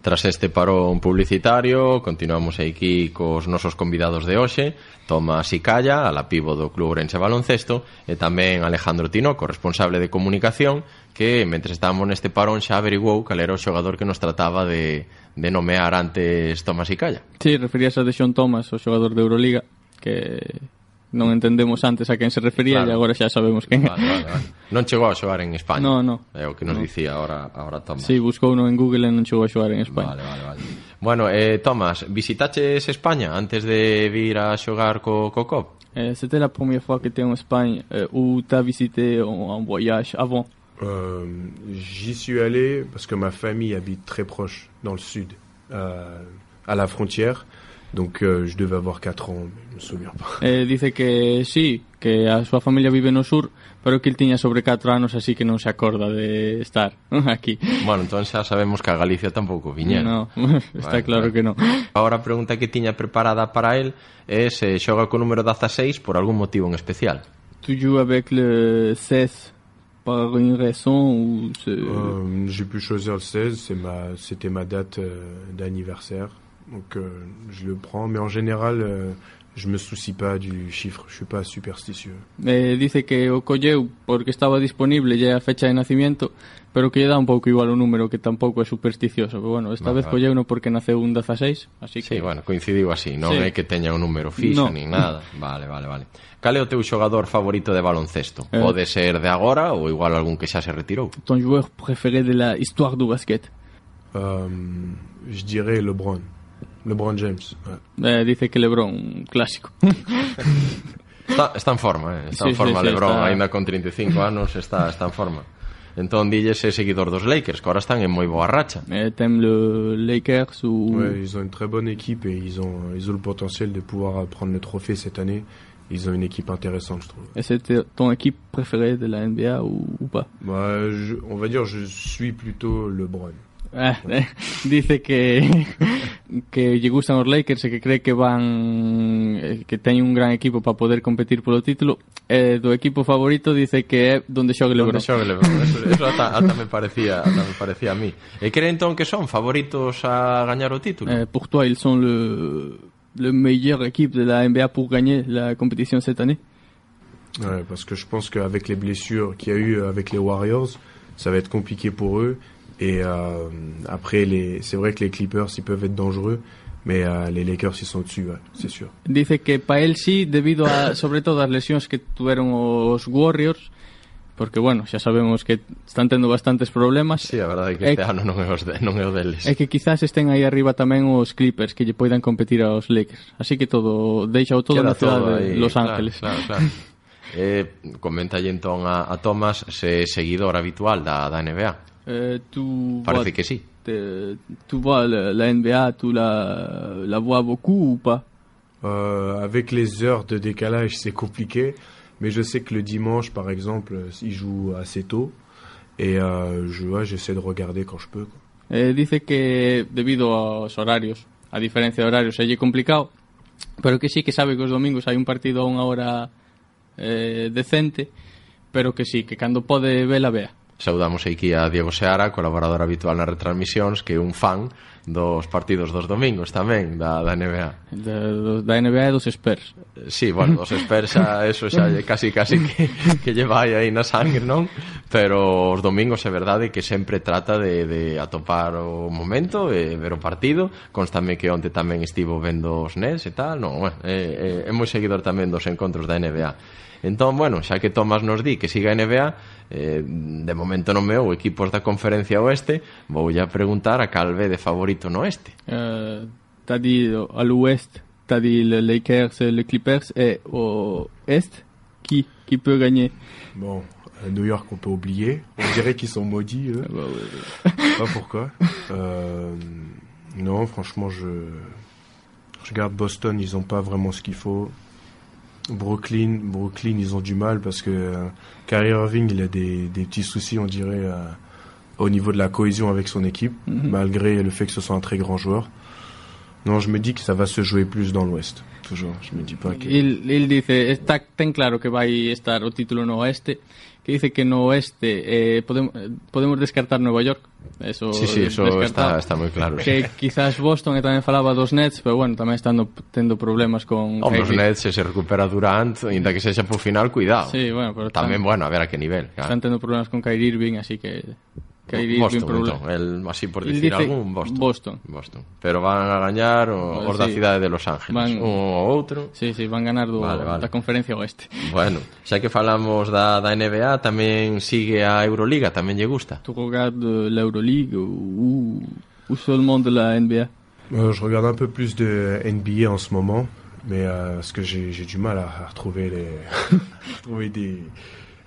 Speaker 3: Tras este parón publicitario, continuamos aquí cos nosos convidados de hoxe, Tomás Icalla, a la pivo do Club Ourense Baloncesto, e tamén Alejandro Tinoco, responsable de comunicación, que, mentre estábamos neste parón, xa averiguou cal era o xogador que nos trataba de, de nomear antes Tomás Icalla.
Speaker 14: Sí, referías a de Xon Tomás, o xogador de Euroliga, que non entendemos antes a quen se refería
Speaker 3: Claro.
Speaker 14: e agora xa sabemos quen.
Speaker 3: Vale, vale, vale. Non chegou a xogar en España.
Speaker 14: No, no.
Speaker 3: É o que nos
Speaker 14: No.
Speaker 3: dicía ahora, ahora Tomás.
Speaker 14: Sí, buscou uno en Google e non chegou a xogar en España.
Speaker 3: Vale, vale, vale. Bueno, eh, Tomás, visitaches España antes de vir a xogar co, co COP?
Speaker 14: Euh, C'était la première fois que tu es en Espagne euh, ou tu as visité en, en voyage avant.
Speaker 13: Euh, J'y suis allé parce que ma famille habite très proche, dans le sud, euh, à la frontière. Donc euh, je devais avoir 4 ans, mais je me souviens pas.
Speaker 14: Eh, dice que sí, que a súa familia vive no sur, pero que el tiña sobre 4 anos, así que non se acorda de estar aquí.
Speaker 3: Bueno, entón xa sabemos que a Galicia tampouco viñera.
Speaker 14: No, está claro que no.
Speaker 3: Ahora a pregunta que tiña preparada para él é se xoga co número 16 por algún motivo en especial.
Speaker 14: Tu joues avec le 16 par une raison ou c'est...
Speaker 13: Euh, J'ai pu choisir le 16, c'est ma, c'était ma date euh, d'anniversaire. Donc euh, je le prends, mais en général euh, je me soucie pas du chiffre, je suis pas superstitieux.
Speaker 14: Eh, dice que o colleu porque estaba disponible ya a fecha de nacimiento, pero que lle dá un pouco igual o número que tampouco é supersticioso, pero bueno, esta
Speaker 3: vale,
Speaker 14: vez
Speaker 3: vale.
Speaker 14: colleu no porque naceu un 16, así que Sí,
Speaker 3: bueno, coincidiu así, non
Speaker 14: sí.
Speaker 3: é que teña un número fixo
Speaker 14: no.
Speaker 3: nin nada. Vale, vale, vale. Cal é o teu xogador favorito de baloncesto?
Speaker 14: Eh.
Speaker 3: Pode ser de agora ou igual algún que xa se retirou?
Speaker 14: Ton joueur préféré de la histoire du basket?
Speaker 13: Euh, je dirais LeBron. LeBron James. ouais.
Speaker 14: eh, Dice que Lebron, un clásico.
Speaker 3: Está, está en forma, eh? está
Speaker 14: Sí,
Speaker 3: en forma
Speaker 14: sí, sí,
Speaker 3: Lebron,
Speaker 14: está-
Speaker 3: aínda con 35 anos está, está en forma. Entón dilles é seguidor dos Lakers, que ahora están en moi boa racha.
Speaker 14: Eh, T'aimes le Lakers ou...
Speaker 13: Ouais, ils ont une très bonne équipe et ils ont, ils ont le potentiel de pouvoir prendre le trophée cette année. Ils ont une équipe intéressante, je trouve.
Speaker 14: Et c'était ton équipe préférée de la NBA ou, ou pas?
Speaker 13: Bah, je- on va dire, je suis plutôt LeBron.
Speaker 14: Eh, eh, dice que que lle gustan os Lakers e que cree que van eh, que teñen un gran equipo para poder competir polo título e do equipo favorito dice que é donde xogue LeBron.
Speaker 3: Onde xogue Lebron, eso, eso ata, ata me parecía, ata me parecía a mí. E cree entón que son? Favoritos a gañar o título?
Speaker 14: Eh, pour toi, ils sont le le meilleur équipe de la NBA pour gagner la compétition cette année.
Speaker 13: Ouais, parce que je pense qu'avec les blessures qu'il y a eu avec les Warriors, ça va être compliqué pour eux. Et euh, après, les, c'est vrai que les Clippers, ils peuvent être dangereux, mais euh, les Lakers, ils sont dessus, ouais, c'est sûr.
Speaker 14: Dice que para él sí, debido a, sobre todo as lesións que tuveron os Warriors, porque, bueno, xa sabemos que están tendo bastantes problemas.
Speaker 3: Sí, a verdade é que este eh, ano non é, os de, non é o deles.
Speaker 14: É que quizás estén aí arriba tamén os Clippers que lle poidan competir aos Lakers. Así que todo, deixa o todo
Speaker 3: Queda
Speaker 14: na cidade de Los Ángeles.
Speaker 3: Claro, claro, claro. eh, comenta entón a, a Thomas se seguidor habitual da, da NBA.
Speaker 14: Euh, tu
Speaker 3: Parece que sí.
Speaker 14: te- tu vois la, la NBA, tu la, la vois beaucoup ou pas
Speaker 13: Euh, avec les heures de décalage, c'est compliqué, mais je sais que le dimanche, par exemple, ils jouent assez tôt, et euh, je, ouais, j'essaie de regarder quand je peux. quoi.
Speaker 14: Eh, dice que debido aos horarios, a diferencia de horarios, é complicado, pero que sí que sabe que os domingos hai un partido a unha hora eh, decente, pero que sí, que cando pode vela, vea.
Speaker 3: Saudamos aquí a Diego Seara, colaborador habitual nas retransmisións, que é un fan dos partidos dos domingos tamén da, da NBA.
Speaker 14: Da, da NBA e dos Spurs.
Speaker 3: Sí, bueno, dos Spurs a eso xa casi casi que, que lle vai aí na sangre, non? Pero os domingos é verdade que sempre trata de, de atopar o momento e ver o partido. Constame que onte tamén estivo vendo os Nets e tal, non, bueno, é, é, é moi seguidor tamén dos encontros da NBA. Entón, bueno, xa que Tomás nos di que siga a NBA, eh, de momento non meu equipos da conferencia oeste vou a preguntar a Calve de favorito no oeste
Speaker 14: uh, t'as dit à l'ouest t'as dit les Lakers les Clippers et au est qui, qui peut gagner?
Speaker 13: Bon New York, on peut oublier. On dirait qu'ils sont maudits, eux.
Speaker 14: Ah bah ouais,
Speaker 13: ouais. Pas pourquoi. Euh, non, franchement, je, je regarde Boston, ils ont pas vraiment ce qu'il faut. Brooklyn, Brooklyn, ils ont du mal parce que euh, Kyrie Irving, il a des, des petits soucis, on dirait, euh, au niveau de la cohésion avec son équipe, mm -hmm. malgré le fait que ce soit un très grand joueur. Non, je me dis que ça va se jouer plus dans l'Ouest. Toujours. Je me dis pas que...
Speaker 14: Il, il dice, está ten claro que vai estar o título no oeste, que dice que no oeste eh, podemos, podemos descartar Nueva York. Eso,
Speaker 3: sí, sí, eso está, está moi claro.
Speaker 14: Que quizás Boston e tamén falaba dos Nets, pero bueno, tamén están tendo problemas con...
Speaker 3: Hombre, os Nets se, se recupera Durant, ainda que sexa por final, cuidado.
Speaker 14: Sí, bueno, pero También,
Speaker 3: tamén, bueno, a ver a que nivel.
Speaker 14: Claro. Están tendo problemas con Kyrie Irving, así que que
Speaker 3: Boston,
Speaker 14: di Boston,
Speaker 3: entón, el, así por
Speaker 14: dicir
Speaker 3: algún, Boston.
Speaker 14: Boston.
Speaker 3: Boston. Pero van a gañar o,
Speaker 14: pues,
Speaker 3: os
Speaker 14: sí.
Speaker 3: da cidade de Los Ángeles,
Speaker 14: van,
Speaker 3: un ou outro.
Speaker 14: Sí, sí, van ganar do,
Speaker 3: vale, vale.
Speaker 14: da conferencia oeste.
Speaker 3: Bueno, xa que falamos da, da NBA, tamén sigue a Euroliga, tamén lle gusta.
Speaker 14: Tu jogad la Euroliga ou, ou seulement de la NBA
Speaker 13: euh, Je regarde un peu plus de NBA en ce moment, mais euh, parce que j'ai du mal à, à retrouver, les... à retrouver des,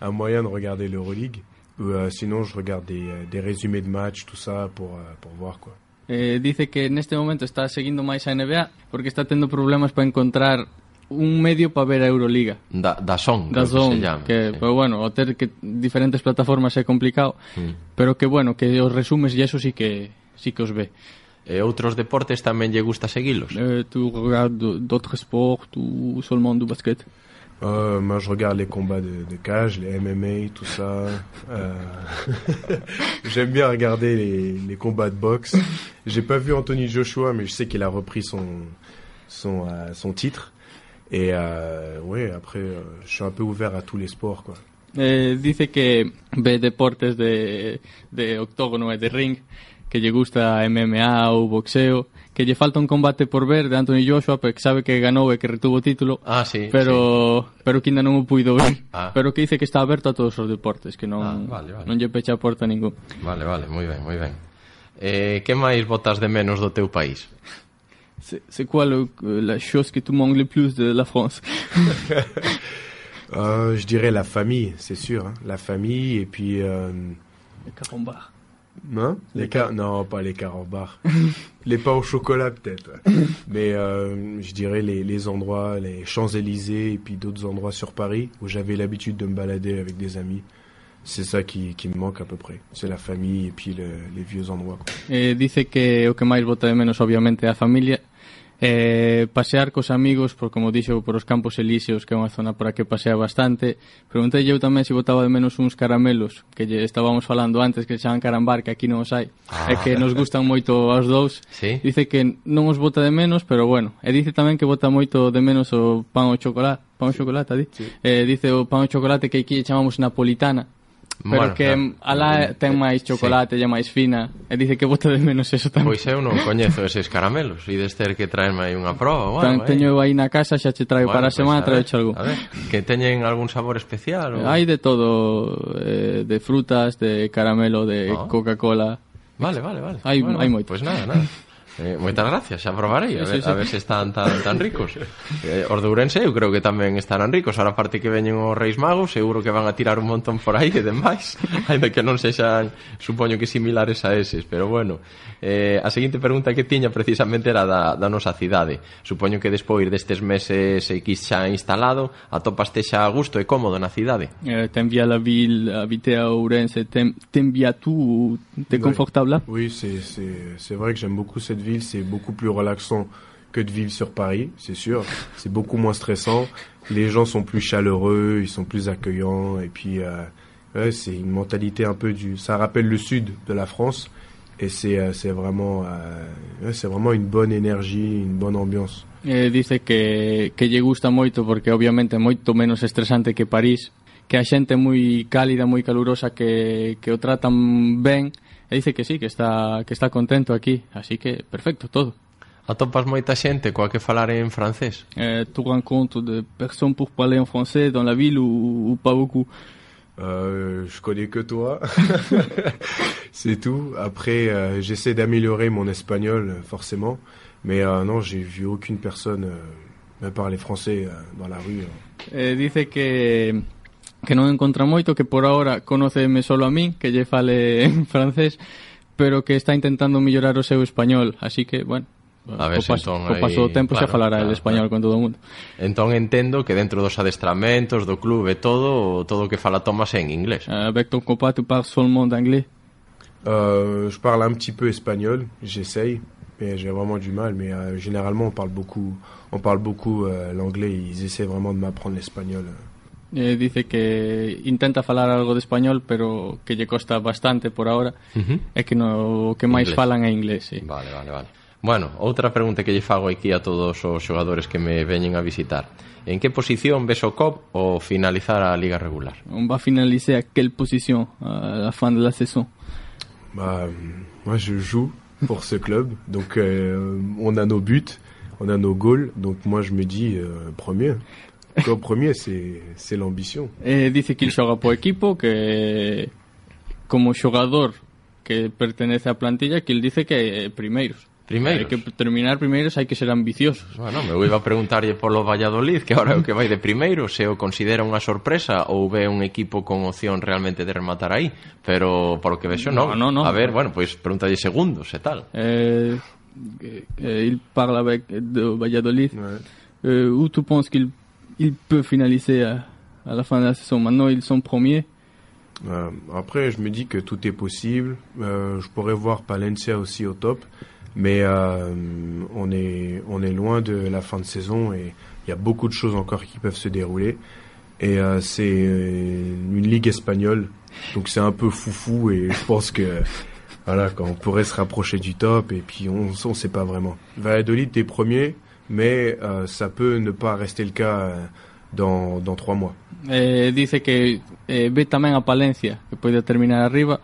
Speaker 13: un moyen de regarder l'Euroleague. Euh, sinon, je regarde des, euh, des résumés de matchs, tout ça, pour, euh, pour voir, quoi.
Speaker 14: Eh, dice que neste momento está seguindo máis a NBA porque está tendo problemas para encontrar un medio para ver a Euroliga.
Speaker 3: Da, da Son,
Speaker 14: da
Speaker 3: Son, que, se llama,
Speaker 14: que
Speaker 3: sí.
Speaker 14: pero bueno, o ter que diferentes plataformas é complicado,
Speaker 3: mm.
Speaker 14: pero que bueno, que os resumes e eso sí que sí que os ve.
Speaker 3: E outros deportes tamén lle gusta seguilos?
Speaker 14: Eh, tu regardes d'autres sports, tu seulement du basket?
Speaker 13: Euh, moi, je regarde les combats de, de cage, les MMA, tout ça. Euh, J'aime bien regarder les, les combats de boxe. J'ai pas vu Anthony Joshua, mais je sais qu'il a repris son son euh, son titre. Et euh, ouais, après, euh, je suis un peu ouvert à tous les sports, quoi.
Speaker 14: Eh, dice que ve deportes de, de octógono de ring que lle gusta MMA ou boxeo que lle falta un combate por ver de Anthony Joshua, que sabe que ganou e que retuvo o título,
Speaker 3: ah, sí,
Speaker 14: pero sí. pero que ainda non o puido ver,
Speaker 3: ah.
Speaker 14: pero que dice que está aberto a todos os deportes, que non
Speaker 3: ah, vale, vale.
Speaker 14: non lle pecha a porta a ningún.
Speaker 3: Vale, vale, moi ben, moi ben. Eh, que máis botas de menos do teu país?
Speaker 14: C'est quoi le, la chose que tu manques le plus de la France
Speaker 13: euh, Je dirais la famille, c'est sûr. Hein. La famille et puis... Euh...
Speaker 14: Le carambard.
Speaker 13: Hein les car Non, pas les carambars. les pains au chocolat peut-être. Mais euh, je dirais les, les endroits, les Champs-Élysées et puis d'autres endroits sur Paris où j'avais l'habitude de me balader avec des amis. C'est ça qui, qui me manque à peu près. C'est la famille et puis le- les vieux endroits. quoi.
Speaker 14: Eh, dice que o que máis bota de menos obviamente a familia Eh, pasear cos amigos, por como dixo, por os Campos Elíseos, que é unha zona por a que pasea bastante. Preguntei eu tamén se botaba de menos uns caramelos, que lle estábamos falando antes, que se chaman carambar, que aquí non os hai.
Speaker 3: Ah.
Speaker 14: É que nos gustan moito aos dous.
Speaker 3: ¿Sí?
Speaker 14: Dice que non os bota de menos, pero bueno. E dice tamén que bota moito de menos o pan o chocolate. Pan o chocolate, di? Sí. Eh, dice o pan o chocolate que aquí chamamos napolitana Pero bueno, que
Speaker 3: claro.
Speaker 14: ala mm, ten máis chocolate sí. e máis fina. E dice que bota de menos eso tamén.
Speaker 3: Pois eu non coñezo eses caramelos. E des ter que traerme aí unha proba ou algo, eh.
Speaker 14: Teño eu aí na casa xa che traio
Speaker 3: bueno,
Speaker 14: para a semana
Speaker 3: pues,
Speaker 14: Traio algo.
Speaker 3: a ver, Que teñen algún sabor especial ou...
Speaker 14: Hai de todo eh, De frutas, de caramelo, de
Speaker 3: ah.
Speaker 14: Coca-Cola.
Speaker 3: Vale, vale, vale.
Speaker 14: Hai,
Speaker 3: bueno,
Speaker 14: hai moito.
Speaker 3: Pois pues nada, nada. Eh, moitas gracias, xa probarei a ver,
Speaker 14: sí, sí.
Speaker 3: a ver se están tan tan ricos. Eh, os de Ourense eu creo que tamén estarán ricos. Ahora parte que veñen os Reis Magos, seguro que van a tirar un montón por aí e demais, Ainda que non sexan, supoño que similares a eses, pero bueno. Eh, a seguinte pregunta que tiña precisamente era da, da nosa cidade. Supoño que despois destes meses X xa instalado, atopaste xa a gusto e cómodo na cidade.
Speaker 14: Eh, ten via la vil, habité a Ourense, ten, ten via tú,
Speaker 13: te
Speaker 14: confortable
Speaker 13: Oui, c'est vrai que j'aime beaucoup cette C'est beaucoup plus relaxant que de vivre sur Paris, c'est sûr. C'est beaucoup moins stressant. Les gens sont plus chaleureux, ils sont plus accueillants. Et puis, euh, c'est une mentalité un peu du... Ça rappelle le sud de la France. Et c'est euh, vraiment, euh, c'est vraiment une bonne énergie, une bonne ambiance.
Speaker 14: eh, dice que, que lle gusta moito porque obviamente é moito menos estresante que París que a xente é moi cálida, moi calurosa, que, que o tratan ben, e dice que sí, que está, que está contento aquí, así que perfecto, todo.
Speaker 3: Atopas moita xente coa que falar en francés?
Speaker 14: Euh, tu rencontres de personnes pour parler en français dans la ville ou, ou pas beaucoup
Speaker 13: Euh, je connais que toi. c'est tout. Après, euh, j'essaie d'améliorer mon espagnol, forcément. Mais euh, non, j'ai vu aucune personne euh, me parler français euh, dans la rue.
Speaker 14: Eh, dice que que non encontra moito, que por ahora conoceme solo a min, que lle fale en francés, pero que está intentando mellorar o seu español, así que, bueno,
Speaker 3: A ver,
Speaker 14: co paso,
Speaker 3: entón,
Speaker 14: co paso do tempo
Speaker 3: claro, xa
Speaker 14: falará
Speaker 3: claro,
Speaker 14: el español
Speaker 3: claro.
Speaker 14: con todo o mundo.
Speaker 3: Entón entendo que dentro dos adestramentos do clube todo, todo o que fala Tomás é en inglés.
Speaker 14: Eh, uh, avec ton compas, tu parles seulement d'anglais
Speaker 13: euh, Je parle un petit peu espagnol, j'essaye, mais j'ai vraiment du mal. Mais euh, généralement, on parle beaucoup, on parle beaucoup euh, l'anglais. Ils essaient vraiment de m'apprendre l'espagnol.
Speaker 14: Euh eh, dice que intenta falar algo de español, pero que lle costa bastante por ahora,
Speaker 3: uh -huh.
Speaker 14: e que no que máis
Speaker 3: inglés.
Speaker 14: falan é inglés, sí.
Speaker 3: Vale, vale, vale. Bueno, outra pregunta que lle fago aquí a todos os xogadores que me veñen a visitar. En que posición ves o COP ao finalizar a liga regular?
Speaker 14: On va finaliser à quelle position à la fin de la saison
Speaker 13: Bah, moi je joue pour ce club, donc euh, on a nos buts, on a nos goals, donc moi je me dis euh, premier. Lo premier, c'est l'ambición.
Speaker 14: Eh, dice que il xoga po equipo, que como xogador que pertenece á plantilla, que il dice que eh, primeiros.
Speaker 3: Primeiros.
Speaker 14: Hai que terminar primeiros, hai que ser ambiciosos.
Speaker 3: Bueno, me iba a preguntarlle polo Valladolid, que ahora é o que vai de primeiro, se o considera unha sorpresa ou ve un equipo con opción realmente de rematar aí, pero por que vexo non.
Speaker 14: No, no, no.
Speaker 3: A ver, bueno, pois pues, preguntalle segundos e tal.
Speaker 14: Eh, eh, eh il parla avec, do Valladolid. Eh, Euh, où tu penses qu'il il peut finaliser à, à la fin de la saison Maintenant, ils sont premiers.
Speaker 13: Euh, après, je me dis que tout est possible. Euh, je pourrais voir Palencia aussi au top, mais euh, on est loin de la fin de saison et il y a beaucoup de choses encore qui peuvent se dérouler. Et euh, c'est euh, une ligue espagnole, donc c'est un peu foufou et je pense que voilà, on pourrait se rapprocher du top et puis on on sait pas vraiment. Valladolid est premier, mais euh, ça peut ne pas rester le cas euh, dans, dans trois mois.
Speaker 14: Eh, dice que eh, ve tamén a Palencia, que pode terminar arriba,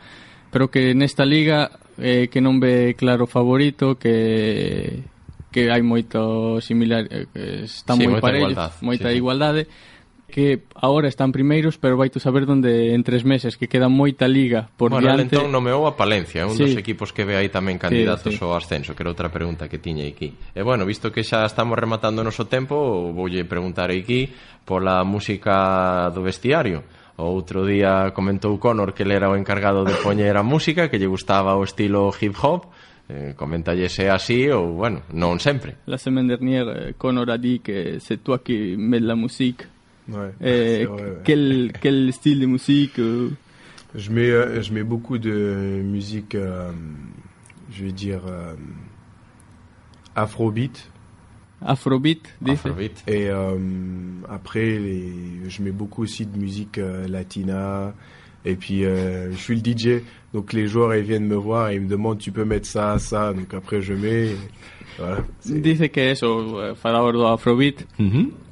Speaker 14: pero que nesta liga eh, que non ve claro favorito, que que hai moito similar, eh, que están
Speaker 3: sí,
Speaker 14: moi
Speaker 3: moita
Speaker 14: parellos,
Speaker 3: igualdade,
Speaker 14: moita
Speaker 3: sí,
Speaker 14: igualdade, sí que agora están primeiros, pero vai tú saber onde en tres meses, que queda moita liga por
Speaker 3: bueno,
Speaker 14: diante.
Speaker 3: Bueno, entón nomeou a Palencia, un
Speaker 14: sí.
Speaker 3: dos equipos que ve aí tamén candidatos
Speaker 14: sí, sí.
Speaker 3: ao ascenso, que era outra pregunta que tiña aquí. E bueno, visto que xa estamos rematando o noso tempo, voulle preguntar aquí pola música do vestiario. O outro día comentou Conor que ele era o encargado de poñer a música, que lle gustaba o estilo hip hop, eh, comentalle se así ou, bueno, non sempre.
Speaker 14: La semaine dernière, eh, Conor a dit que c'est toi qui mets la musique
Speaker 13: Ouais, c'est vrai, ouais.
Speaker 14: quel, quel style de musique euh,
Speaker 13: Je mets, euh, je mets beaucoup de musique, euh, je vais dire, euh, afrobeat.
Speaker 14: Afrobeat, dice.
Speaker 13: Et euh, après, les, je mets beaucoup aussi de musique euh, latina. Et puis, euh, je suis le DJ. Donc, les joueurs, ils viennent me voir et ils me demandent, tu peux mettre ça, ça. Donc, après, je mets. et Voilà.
Speaker 14: Dice que eso, eh, falaba do Afrobeat,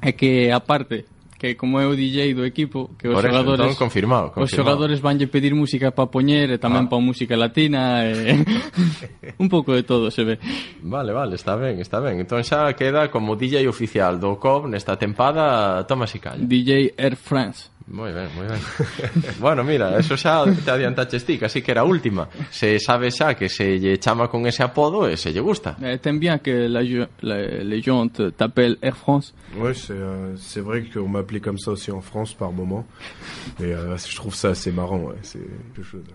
Speaker 14: é que aparte, que como é o DJ do equipo, que os
Speaker 3: Por eso,
Speaker 14: xogadores
Speaker 3: entón, confirmado, confirmado.
Speaker 14: Os xogadores vanlle pedir música para poñer e tamén
Speaker 3: ah.
Speaker 14: para música latina e un pouco de todo se ve.
Speaker 3: Vale, vale, está ben, está ben. Entón xa queda como DJ oficial do COB nesta tempada, Tomás e calla.
Speaker 14: DJ Air France.
Speaker 3: Moi ben, moi ben. bueno, mira, eso xa te adiantaches ti, casi que era a última. Se sabe xa que se lle chama con ese apodo e se lle gusta.
Speaker 14: Eh, T'aimes bien que la, la, te- t'appellent Air France
Speaker 13: Ouais, c'est euh, vrai qu'on m'appelait comme ça aussi en France par moment. Mais euh, je trouve ça assez marrant, ouais. C'est quelque chose.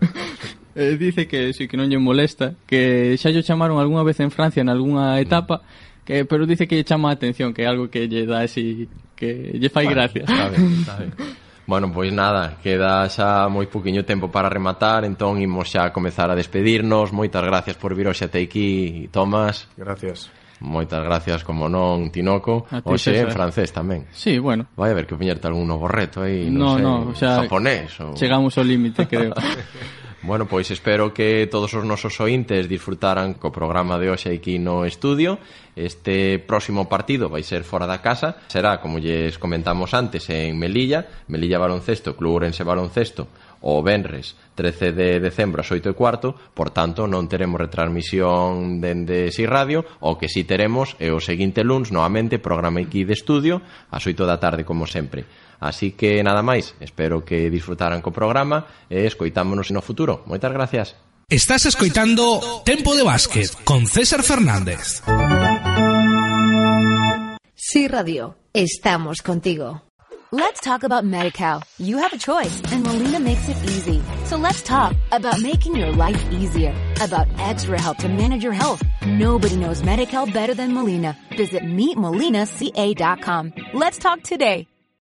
Speaker 14: Eh, dice que si que non lle molesta, que xa lle chamaron algunha vez en Francia en algunha etapa, que pero dice que lle chama a atención, que é algo que lle dá así que lle fai
Speaker 3: Bueno,
Speaker 14: gracia.
Speaker 3: Está ben, está ben. Bueno, pois nada, queda xa moi poquinho tempo para rematar, entón imos xa comezar a despedirnos. Moitas gracias por vir hoxe até aquí, Tomás.
Speaker 13: Gracias.
Speaker 3: Moitas gracias, como non, Tinoco.
Speaker 14: Ti,
Speaker 3: Oxe, en francés tamén.
Speaker 14: Sí, bueno.
Speaker 3: Vai a ver que poñerte algún novo reto aí, non no, sei,
Speaker 14: no, xa,
Speaker 3: japonés. Ou...
Speaker 14: Chegamos ao límite, creo.
Speaker 3: Bueno, pois espero que todos os nosos ointes disfrutaran co programa de hoxe aquí no estudio. Este próximo partido vai ser fora da casa, será, como lles comentamos antes, en Melilla, Melilla Baloncesto, Club Ourense Baloncesto, o Benres 13 de decembro ás 8 e cuarto, por tanto non teremos retransmisión dende Si Radio, o que si teremos é o seguinte luns, novamente, programa aquí de estudio, ás 8 da tarde como sempre. Así que nada máis, espero que disfrutaran co programa e escoitámonos no futuro. Moitas gracias.
Speaker 2: Estás escoitando Tempo de Básquet con César Fernández.
Speaker 1: Sí Radio, estamos contigo. Let's talk about MediCal. You have a choice and Molina makes it easy. So let's talk about making your life easier, about extra help to manage your health. Nobody knows MediCal better than Molina. Visit meetmolinaca.com. Let's talk today.